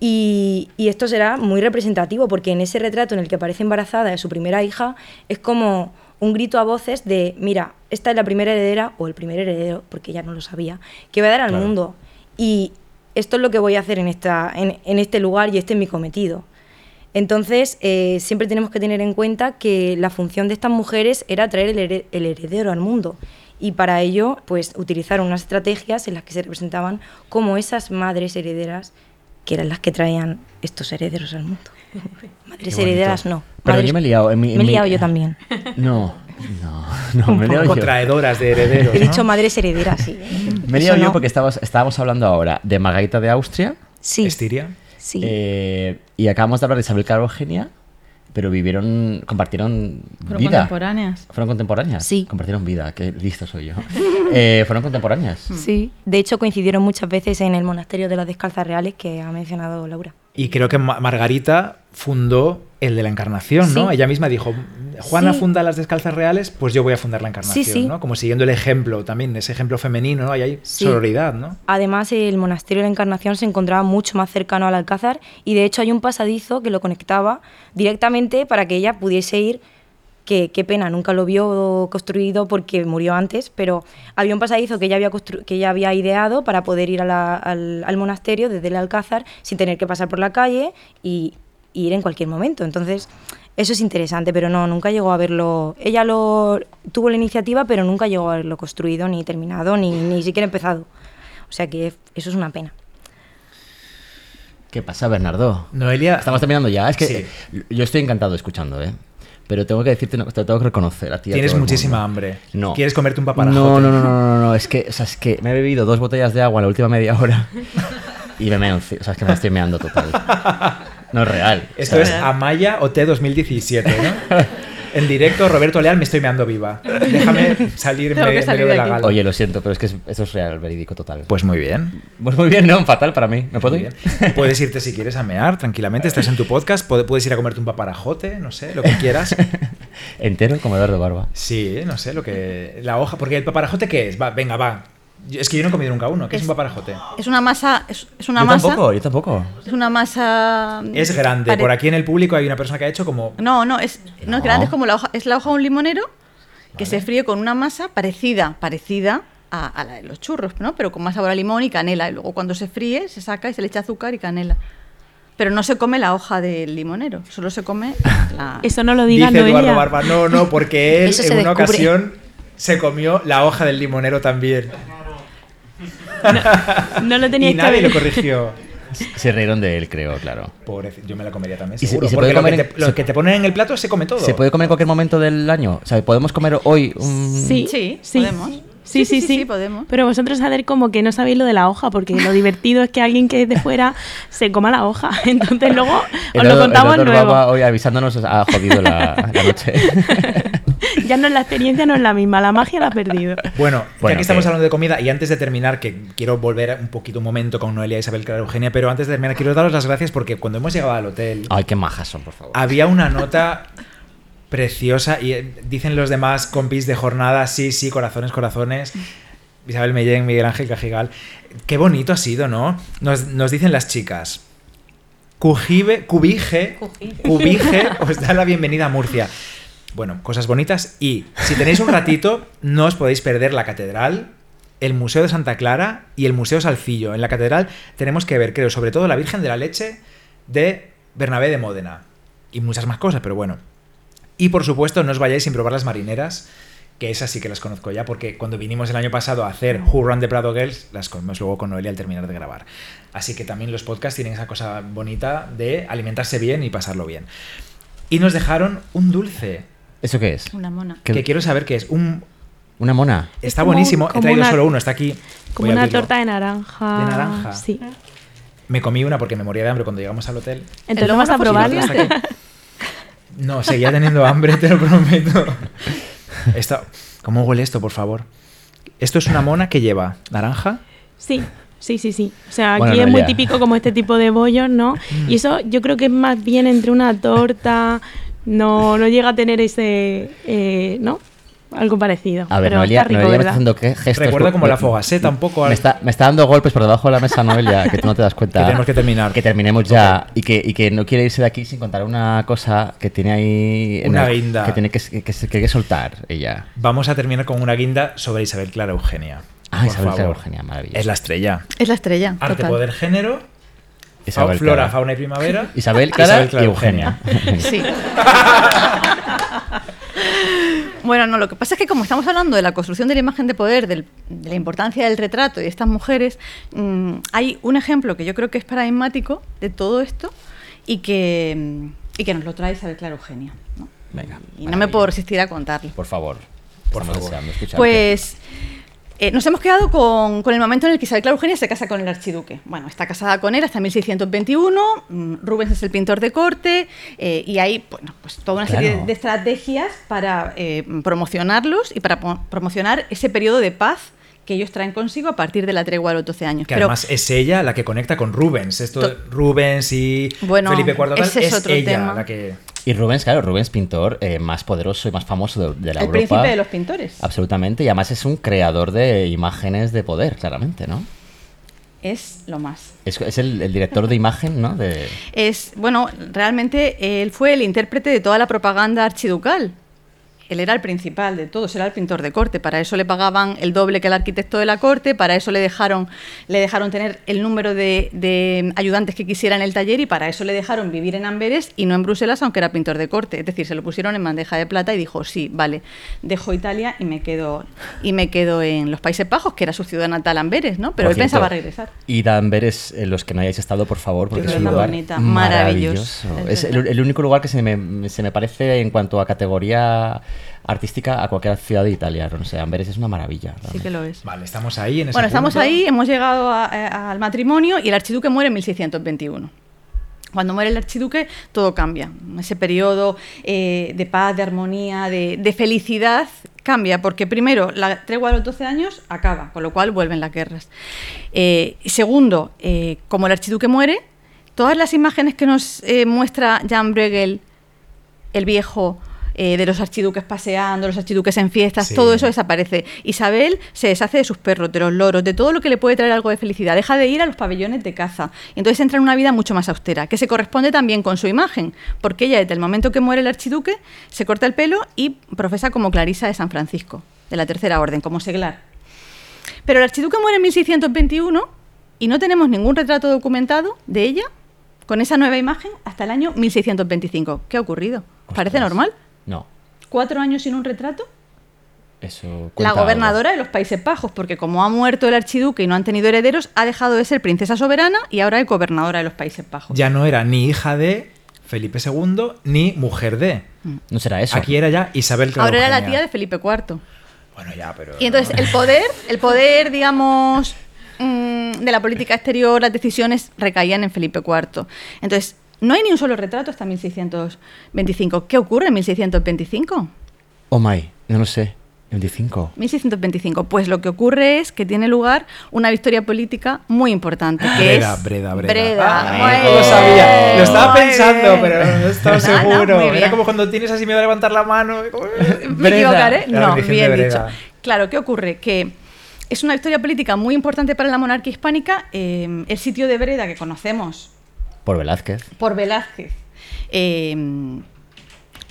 y, y esto será muy representativo porque en ese retrato en el que aparece embarazada de su primera hija es como un grito a voces de, mira, esta es la primera heredera o el primer heredero, porque ella no lo sabía, que va a dar al Claro. mundo. Y esto es lo que voy a hacer en, esta, en, en este lugar y este es mi cometido. Entonces, eh, siempre tenemos que tener en cuenta que la función de estas mujeres era traer el heredero al mundo. Y para ello, pues utilizaron unas estrategias en las que se representaban como esas madres herederas que eran las que traían estos herederos al mundo. *laughs* Madres herederas no. Pero Madres- yo me he liado. en mi- en me he mi- liado yo también. *laughs* No, no, no, me he liado yo. traedoras de herederos. He ¿no? dicho madres herederas, sí. Me he Eso liado yo no. porque estábamos, estábamos hablando ahora de Margarita de Austria Sí, Estiria. sí. eh, y acabamos de hablar de Isabel Caro Eugenia, pero vivieron, compartieron Fueron vida. contemporáneas. ¿Fueron contemporáneas? Sí. Compartieron vida, qué listo soy yo. *laughs* Eh, ¿Fueron contemporáneas? Sí, de hecho coincidieron muchas veces en el monasterio de las Descalzas Reales que ha mencionado Laura. Y creo que Ma- Margarita fundó el de la Encarnación, ¿no? Sí. Ella misma dijo, Juana Sí. funda las descalzas reales, pues yo voy a fundar la Encarnación, Sí, sí. ¿no? Como siguiendo el ejemplo también, ese ejemplo femenino, ¿no? Ahí hay sororidad, ¿no? Además, el monasterio de la Encarnación se encontraba mucho más cercano al Alcázar y de hecho hay un pasadizo que lo conectaba directamente para que ella pudiese ir. Que, qué pena, nunca lo vio construido porque murió antes, pero había un pasadizo que ella había, constru- que ella había ideado para poder ir a la- al, al monasterio desde el Alcázar sin tener que pasar por la calle y, y ir en cualquier momento. Entonces, eso es interesante, pero no, nunca llegó a verlo. Ella lo tuvo la iniciativa, pero nunca llegó a verlo construido, ni terminado, ni, ni siquiera empezado. O sea que eso es una pena. ¿Qué pasa, Bernardo? Noelia, Estamos terminando ya. Es que Sí. yo estoy encantado escuchando, ¿eh? Pero tengo que decirte, cosa, te tengo que reconocer a ti. a tienes el muchísima hambre. No. ¿Quieres comerte un paparajote? No, no, no, no, no, no, es que, o sea, es que me he bebido dos botellas de agua en la última media hora y me meo, o sea, es que me estoy meando total. No es real. Esto o es Amaya OT 2017, ¿no? *laughs* En directo, Roberto Leal, me estoy meando viva. Déjame salir me- salir medio de de la gala. Oye, lo siento, pero es que es- eso es real, verídico total. Pues muy bien. Pues muy bien, no, fatal para mí. ¿Me puedo muy ir? bien. Puedes irte si quieres a mear tranquilamente, estás en tu podcast, puede- puedes ir a comerte un paparajote, no sé, lo que quieras. *laughs* Entero como Eduardo Barba. Sí, no sé, lo que. La hoja. Porque el paparajote, ¿qué es? Va, venga, va. Es que yo no he comido nunca uno. ¿Qué es, Es- un paparajote? Es una masa. Es, es una yo masa. tampoco, yo tampoco. Es una masa. Es grande. Por aquí en el público hay una persona que ha hecho como. No, no, es, no. No. es grande, es como la hoja, es la hoja de un limonero que se fríe con una masa parecida, parecida a, a la de los churros, ¿no? Pero con más sabor a limón y canela. Y luego cuando se fríe, se saca y se le echa azúcar y canela. Pero no se come la hoja del limonero, solo se come *laughs* la. Eso no lo diga Dice Eduardo. Barba. No, no, porque *laughs* él en una descubre. ocasión se comió la hoja del limonero también. No lo teníais y que nadie lo corrigió. Se rieron de él, creo, claro. Pobrecito, yo me la comería también, Y se- seguro. y se porque puede lo, que comer te, en- lo se- que te ponen en el plato se come todo. ¿Se puede comer en cualquier momento del año? O sea, ¿podemos comer hoy un... Sí, Sí, sí. podemos. Sí, sí, sí, sí, podemos. Pero vosotros saber como que no sabéis lo de la hoja, porque lo divertido es que alguien que es de fuera *laughs* se coma la hoja. *laughs* Entonces luego os lo contamos luego. Barba hoy avisándonos ha jodido la, la noche. *laughs* Ya no es la experiencia, no es la misma, la magia la has perdido. Bueno, Bueno, ya que estamos hablando de comida, y antes de terminar, que quiero volver un poquito un momento con Noelia, Isabel, Clara, Eugenia, pero antes de terminar, quiero daros las gracias porque cuando hemos llegado al hotel, Ay, qué majas son, por favor. había una nota preciosa y eh, dicen los demás compis de jornada, sí, sí, corazones, corazones. Isabel Mellén, Miguel Ángel Cajigal. Qué bonito ha sido, ¿no? Nos, nos dicen las chicas. Cujibe, cubije, cubije, *laughs* os da la bienvenida a Murcia. Bueno, cosas bonitas. Y si tenéis un ratito, no os podéis perder la catedral, el Museo de Santa Clara y el Museo Salcillo. En la catedral tenemos que ver, creo, sobre todo la Virgen de la Leche de Bernabé de Módena. Y muchas más cosas, pero bueno. Y por supuesto, no os vayáis sin probar las marineras, que esas sí que las conozco ya, porque cuando vinimos el año pasado a hacer Who Run the Prado Girls, las comimos luego con Noelia al terminar de grabar. Así que también los podcasts tienen esa cosa bonita de alimentarse bien y pasarlo bien. Y nos dejaron un dulce, ¿Eso qué es? Una mona. ¿Qué- que quiero saber qué es. Un, ¿Una mona? Es está como buenísimo, he traído una- solo uno, está aquí. Como Voy una torta de naranja. ¿De naranja? Sí. Me comí una porque me moría de hambre cuando llegamos al hotel. Entonces lomo vamos a probarla. No, seguía teniendo hambre, te lo prometo. Esto, ¿Cómo huele esto, por favor? Esto es una mona que lleva naranja. Sí, sí, sí, sí. O sea, aquí Bueno, es muy típico como este tipo de bollos, ¿no? Y eso yo creo que es más bien entre una torta, no, no llega a tener ese, eh, ¿no? Algo parecido. A ver, pero Noelia, está rico, Noelia me está haciendo qué gestos. Recuerda como la fogaceta un poco. Me está, me está dando golpes por debajo de la mesa, Noelia, que tú no te das cuenta. Que tenemos que terminar. Que terminemos ya. Y, que, y que no quiere irse de aquí sin contar una cosa que tiene ahí. Una el- guinda. Que tiene que, que, que, que soltar ella. Vamos a terminar con una guinda sobre Isabel Clara Eugenia. Ah, Isabel Clara. Eugenia, maravilloso. Es la estrella. Es la estrella. Arte, total. poder, género. Isabel flora, Clara. fauna y primavera. Isabel *laughs* Clara Isabel Clara y Eugenia. *laughs* *laughs* Sí. Bueno, no, lo que pasa es que como estamos hablando de la construcción de la imagen de poder, del- de la importancia del retrato y de estas mujeres, mm, hay un ejemplo que yo creo que es paradigmático de todo esto y que, mm, y que nos lo trae Isabel Clara Eugenia. ¿no? Venga. Y no me puedo resistir a contarlo. Por favor. Por favor. Pues eh, nos hemos quedado con, con el momento en el que Isabel Clara Eugenia se casa con el archiduque. Bueno, está casada con él hasta 1621, mm, Rubens es el pintor de corte eh, y hay bueno, pues toda una serie de estrategias para eh, promocionarlos y para promocionar ese periodo de paz que ellos traen consigo a partir de la tregua de los 12 años. Que Pero además es ella la que conecta con Rubens. Esto Rubens y Bueno, Felipe IV tal, ese es es otro ella tema. la que. Y Rubens, claro, Rubens pintor eh, más poderoso y más famoso de, de la el Europa. príncipe de los pintores Absolutamente. Y además es un creador de imágenes de poder, claramente, ¿no? es lo más. Es, es el, el director de imagen, ¿no? De, Es, bueno, realmente él fue el intérprete de toda la propaganda archiducal. Él era el principal de todos, era el pintor de corte. Para eso le pagaban el doble que el arquitecto de la corte, para eso le dejaron, le dejaron tener el número de, de ayudantes que quisiera en el taller y para eso le dejaron vivir en Amberes y no en Bruselas, aunque era pintor de corte. Es decir, se lo pusieron en bandeja de plata y dijo, sí, vale, dejo Italia y me quedo, y me quedo en los Países Bajos, que era su ciudad natal Amberes, ¿no? Pero Por él pensaba regresar. Y Danveres, eh, los que no hayáis estado, por favor, porque es un lugar bonita, maravilloso. maravilloso. Es Es el, el único lugar que se me, se me parece en cuanto a categoría artística a cualquier ciudad de Italia. No sé, Amberes es una maravilla. Sí que lo es. Vale, estamos ahí en ese Bueno, estamos punto. ahí, hemos llegado a- a- al matrimonio y el archiduque muere en 1621. Cuando muere el archiduque, todo cambia. Ese periodo eh, de paz, de armonía, de, de felicidad, cambia, porque primero, la tregua de los 12 años acaba, con lo cual vuelven las guerras. Eh, y segundo, eh, como el archiduque muere, todas las imágenes que nos eh, muestra Jan Bruegel, el viejo, eh, de los archiduques paseando, los archiduques en fiestas, Sí. todo eso desaparece. Isabel se deshace de sus perros, de los loros, de todo lo que le puede traer algo de felicidad. Deja de ir a los pabellones de caza. Y entonces entra en una vida mucho más austera, que se corresponde también con su imagen, porque ella desde el momento que muere el archiduque se corta el pelo y profesa como Clarisa de San Francisco, de la Tercera Orden, como seglar. Pero el archiduque muere en 1621 y no tenemos ningún retrato documentado de ella con esa nueva imagen hasta el año 1625. ¿Qué ha ocurrido? ¿Os ¿Parece Ostras. normal? No, ¿Cuatro años sin un retrato? eso. La algo. gobernadora de los Países Bajos, porque como ha muerto el archiduque y no han tenido herederos, ha dejado de ser princesa soberana y ahora es gobernadora de los Países Bajos. Ya no era ni hija de Felipe II ni mujer de. No será eso. Aquí era ya Isabel Ahora era la tía de Felipe IV. Bueno, ya, pero. Y entonces el poder, el poder, digamos, mm, de la política exterior, las decisiones recaían en Felipe IV. Entonces, no hay ni un solo retrato hasta 1625. ¿Qué ocurre en 1625? Oh my, no lo sé. 25. 1625. Pues lo que ocurre es que tiene lugar una victoria política muy importante. Que Breda, es Breda, Breda. Breda. Ah, no lo sabía. Lo estaba pensando, bien. pero no estaba No, no, seguro. muy Era como cuando tienes así miedo a levantar la mano. como- ¿Me Breda. equivocaré? La No, bien dicho. Claro, ¿qué ocurre? Que es una victoria política muy importante para la monarquía hispánica. eh, el sitio de Breda que conocemos Por Velázquez. por Velázquez, eh,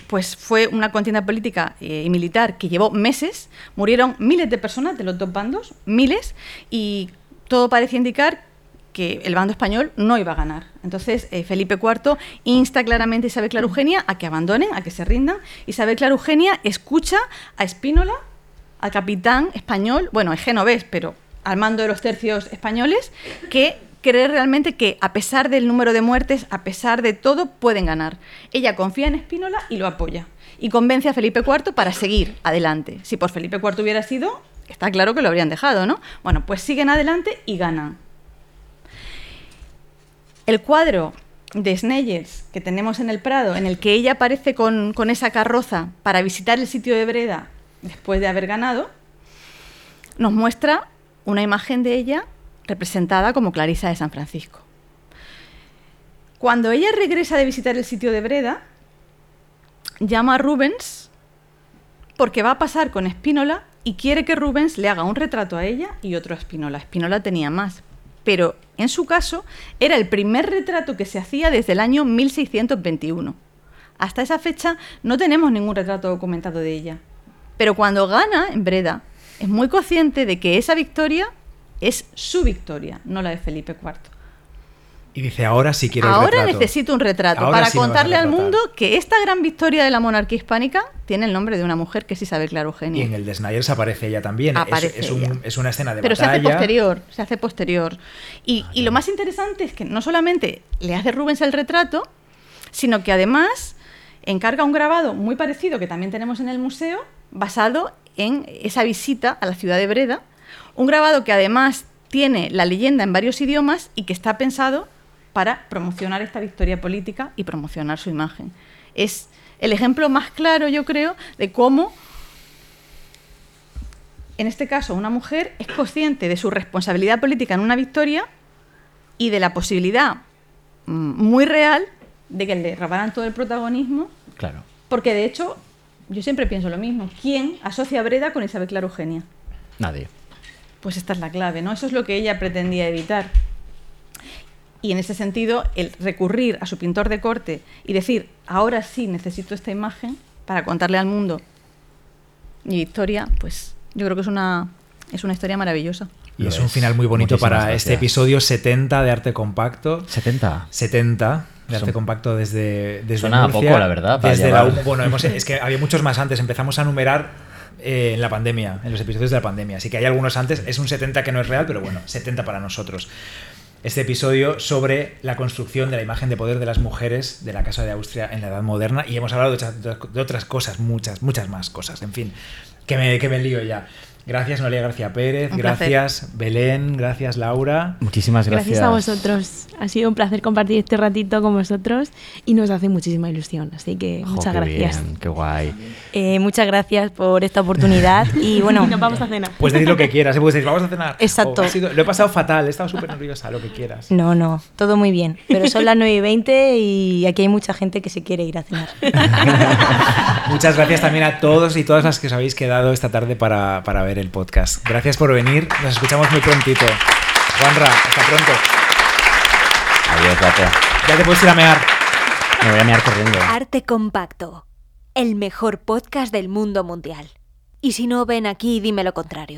pues fue una contienda política eh, y militar que llevó meses, murieron miles de personas de los dos bandos, miles, y todo parecía indicar que el bando español no iba a ganar. Entonces eh, Felipe IV insta claramente a Isabel Clara Eugenia a que abandonen, a que se rindan. Isabel Clara Eugenia escucha a Espínola, al capitán español, bueno, es genovés, pero al mando de los tercios españoles, que cree realmente que a pesar del número de muertes, a pesar de todo, pueden ganar. Ella confía en Espínola y lo apoya. Y convence a Felipe IV para seguir adelante. Si por Felipe IV hubiera sido, está claro que lo habrían dejado, ¿no? Bueno, pues siguen adelante y ganan. El cuadro de Snellers que tenemos en el Prado, en el que ella aparece con esa carroza para visitar el sitio de Breda después de haber ganado, nos muestra una imagen de ella representada como Clarisa de San Francisco. Cuando ella regresa de visitar el sitio de Breda, llama a Rubens porque va a pasar con Spínola y quiere que Rubens le haga un retrato a ella y otro a Spínola. Spínola tenía más, pero en su caso era el primer retrato que se hacía desde el año 1621. Hasta esa fecha no tenemos ningún retrato documentado de ella. Pero cuando gana en Breda, es muy consciente de que esa victoria es su victoria, no la de Felipe IV. Y dice, ahora sí quiero Ahora retrato. necesito un retrato Ahora para sí contarle al mundo que esta gran victoria de la monarquía hispánica tiene el nombre de una mujer que es Isabel Claro Y Eugenia. en el de Snyder aparece ella también. Es- Aparece es, un- ella. es una escena de Pero se hace posterior, se hace posterior. Y, Ah, y lo más interesante es que no solamente le hace Rubens el retrato, sino que además encarga un grabado muy parecido que también tenemos en el museo, basado en esa visita a la ciudad de Breda. Un grabado que además tiene la leyenda en varios idiomas y que está pensado para promocionar esta victoria política y promocionar su imagen. Es el ejemplo más claro, yo creo, de cómo en este caso, una mujer es consciente de su responsabilidad política en una victoria y de la posibilidad mm, muy real de que le robaran todo el protagonismo, Claro. porque de hecho, yo siempre pienso lo mismo. ¿Quién asocia a Breda con Isabel Claro Eugenia? Nadie. Pues esta es la clave, ¿no? Eso es lo que ella pretendía evitar. Y en ese sentido, el recurrir a su pintor de corte y decir, ahora sí necesito esta imagen para contarle al mundo mi victoria, pues yo creo que es una, es una historia maravillosa. Y es un final muy bonito Muchísimas para este episodio 70 de Arte Compacto. 70. 70 de Arte Son- Compacto desde, desde Suena Murcia. poco, la verdad, Desde la, bueno, hemos- es que había muchos más antes. Empezamos a numerar eh, en la pandemia, en los episodios de la pandemia. Así que hay algunos antes. Es un 70 que no es real, pero bueno, 70 para nosotros. Este episodio sobre la construcción de la imagen de poder de las mujeres de la Casa de Austria en la Edad Moderna. Y hemos hablado de otras, cosas, muchas, muchas más cosas. En fin, que me, que me lío ya. Gracias, Noelia García Pérez. Un placer. gracias, Belén. Gracias, Laura. Muchísimas gracias. Gracias a vosotros. Ha sido un placer compartir este ratito con vosotros y nos hace muchísima ilusión. Así que Jo, muchas qué gracias. bien, qué guay. Eh, muchas gracias por esta oportunidad *laughs* y bueno, Y nos vamos a cenar. Puedes decir lo que quieras, ¿eh? puedes decir, vamos a cenar. Exacto. O, "Ha sido- lo he pasado fatal, he estado súper nerviosa, lo que quieras. no, no, todo muy bien. Pero son las 9 y 20 y aquí hay mucha gente que se quiere ir a cenar. *laughs* Muchas gracias también a todos y todas las que os habéis quedado esta tarde para, para ver el podcast. Gracias por venir, nos escuchamos muy prontito. Juanra, hasta pronto. Adiós, gracias. Ya te puedes ir a mear. Me voy a mirar corriendo. Arte Compacto, el mejor podcast del mundo mundial. Y si no, ven aquí y dime lo contrario.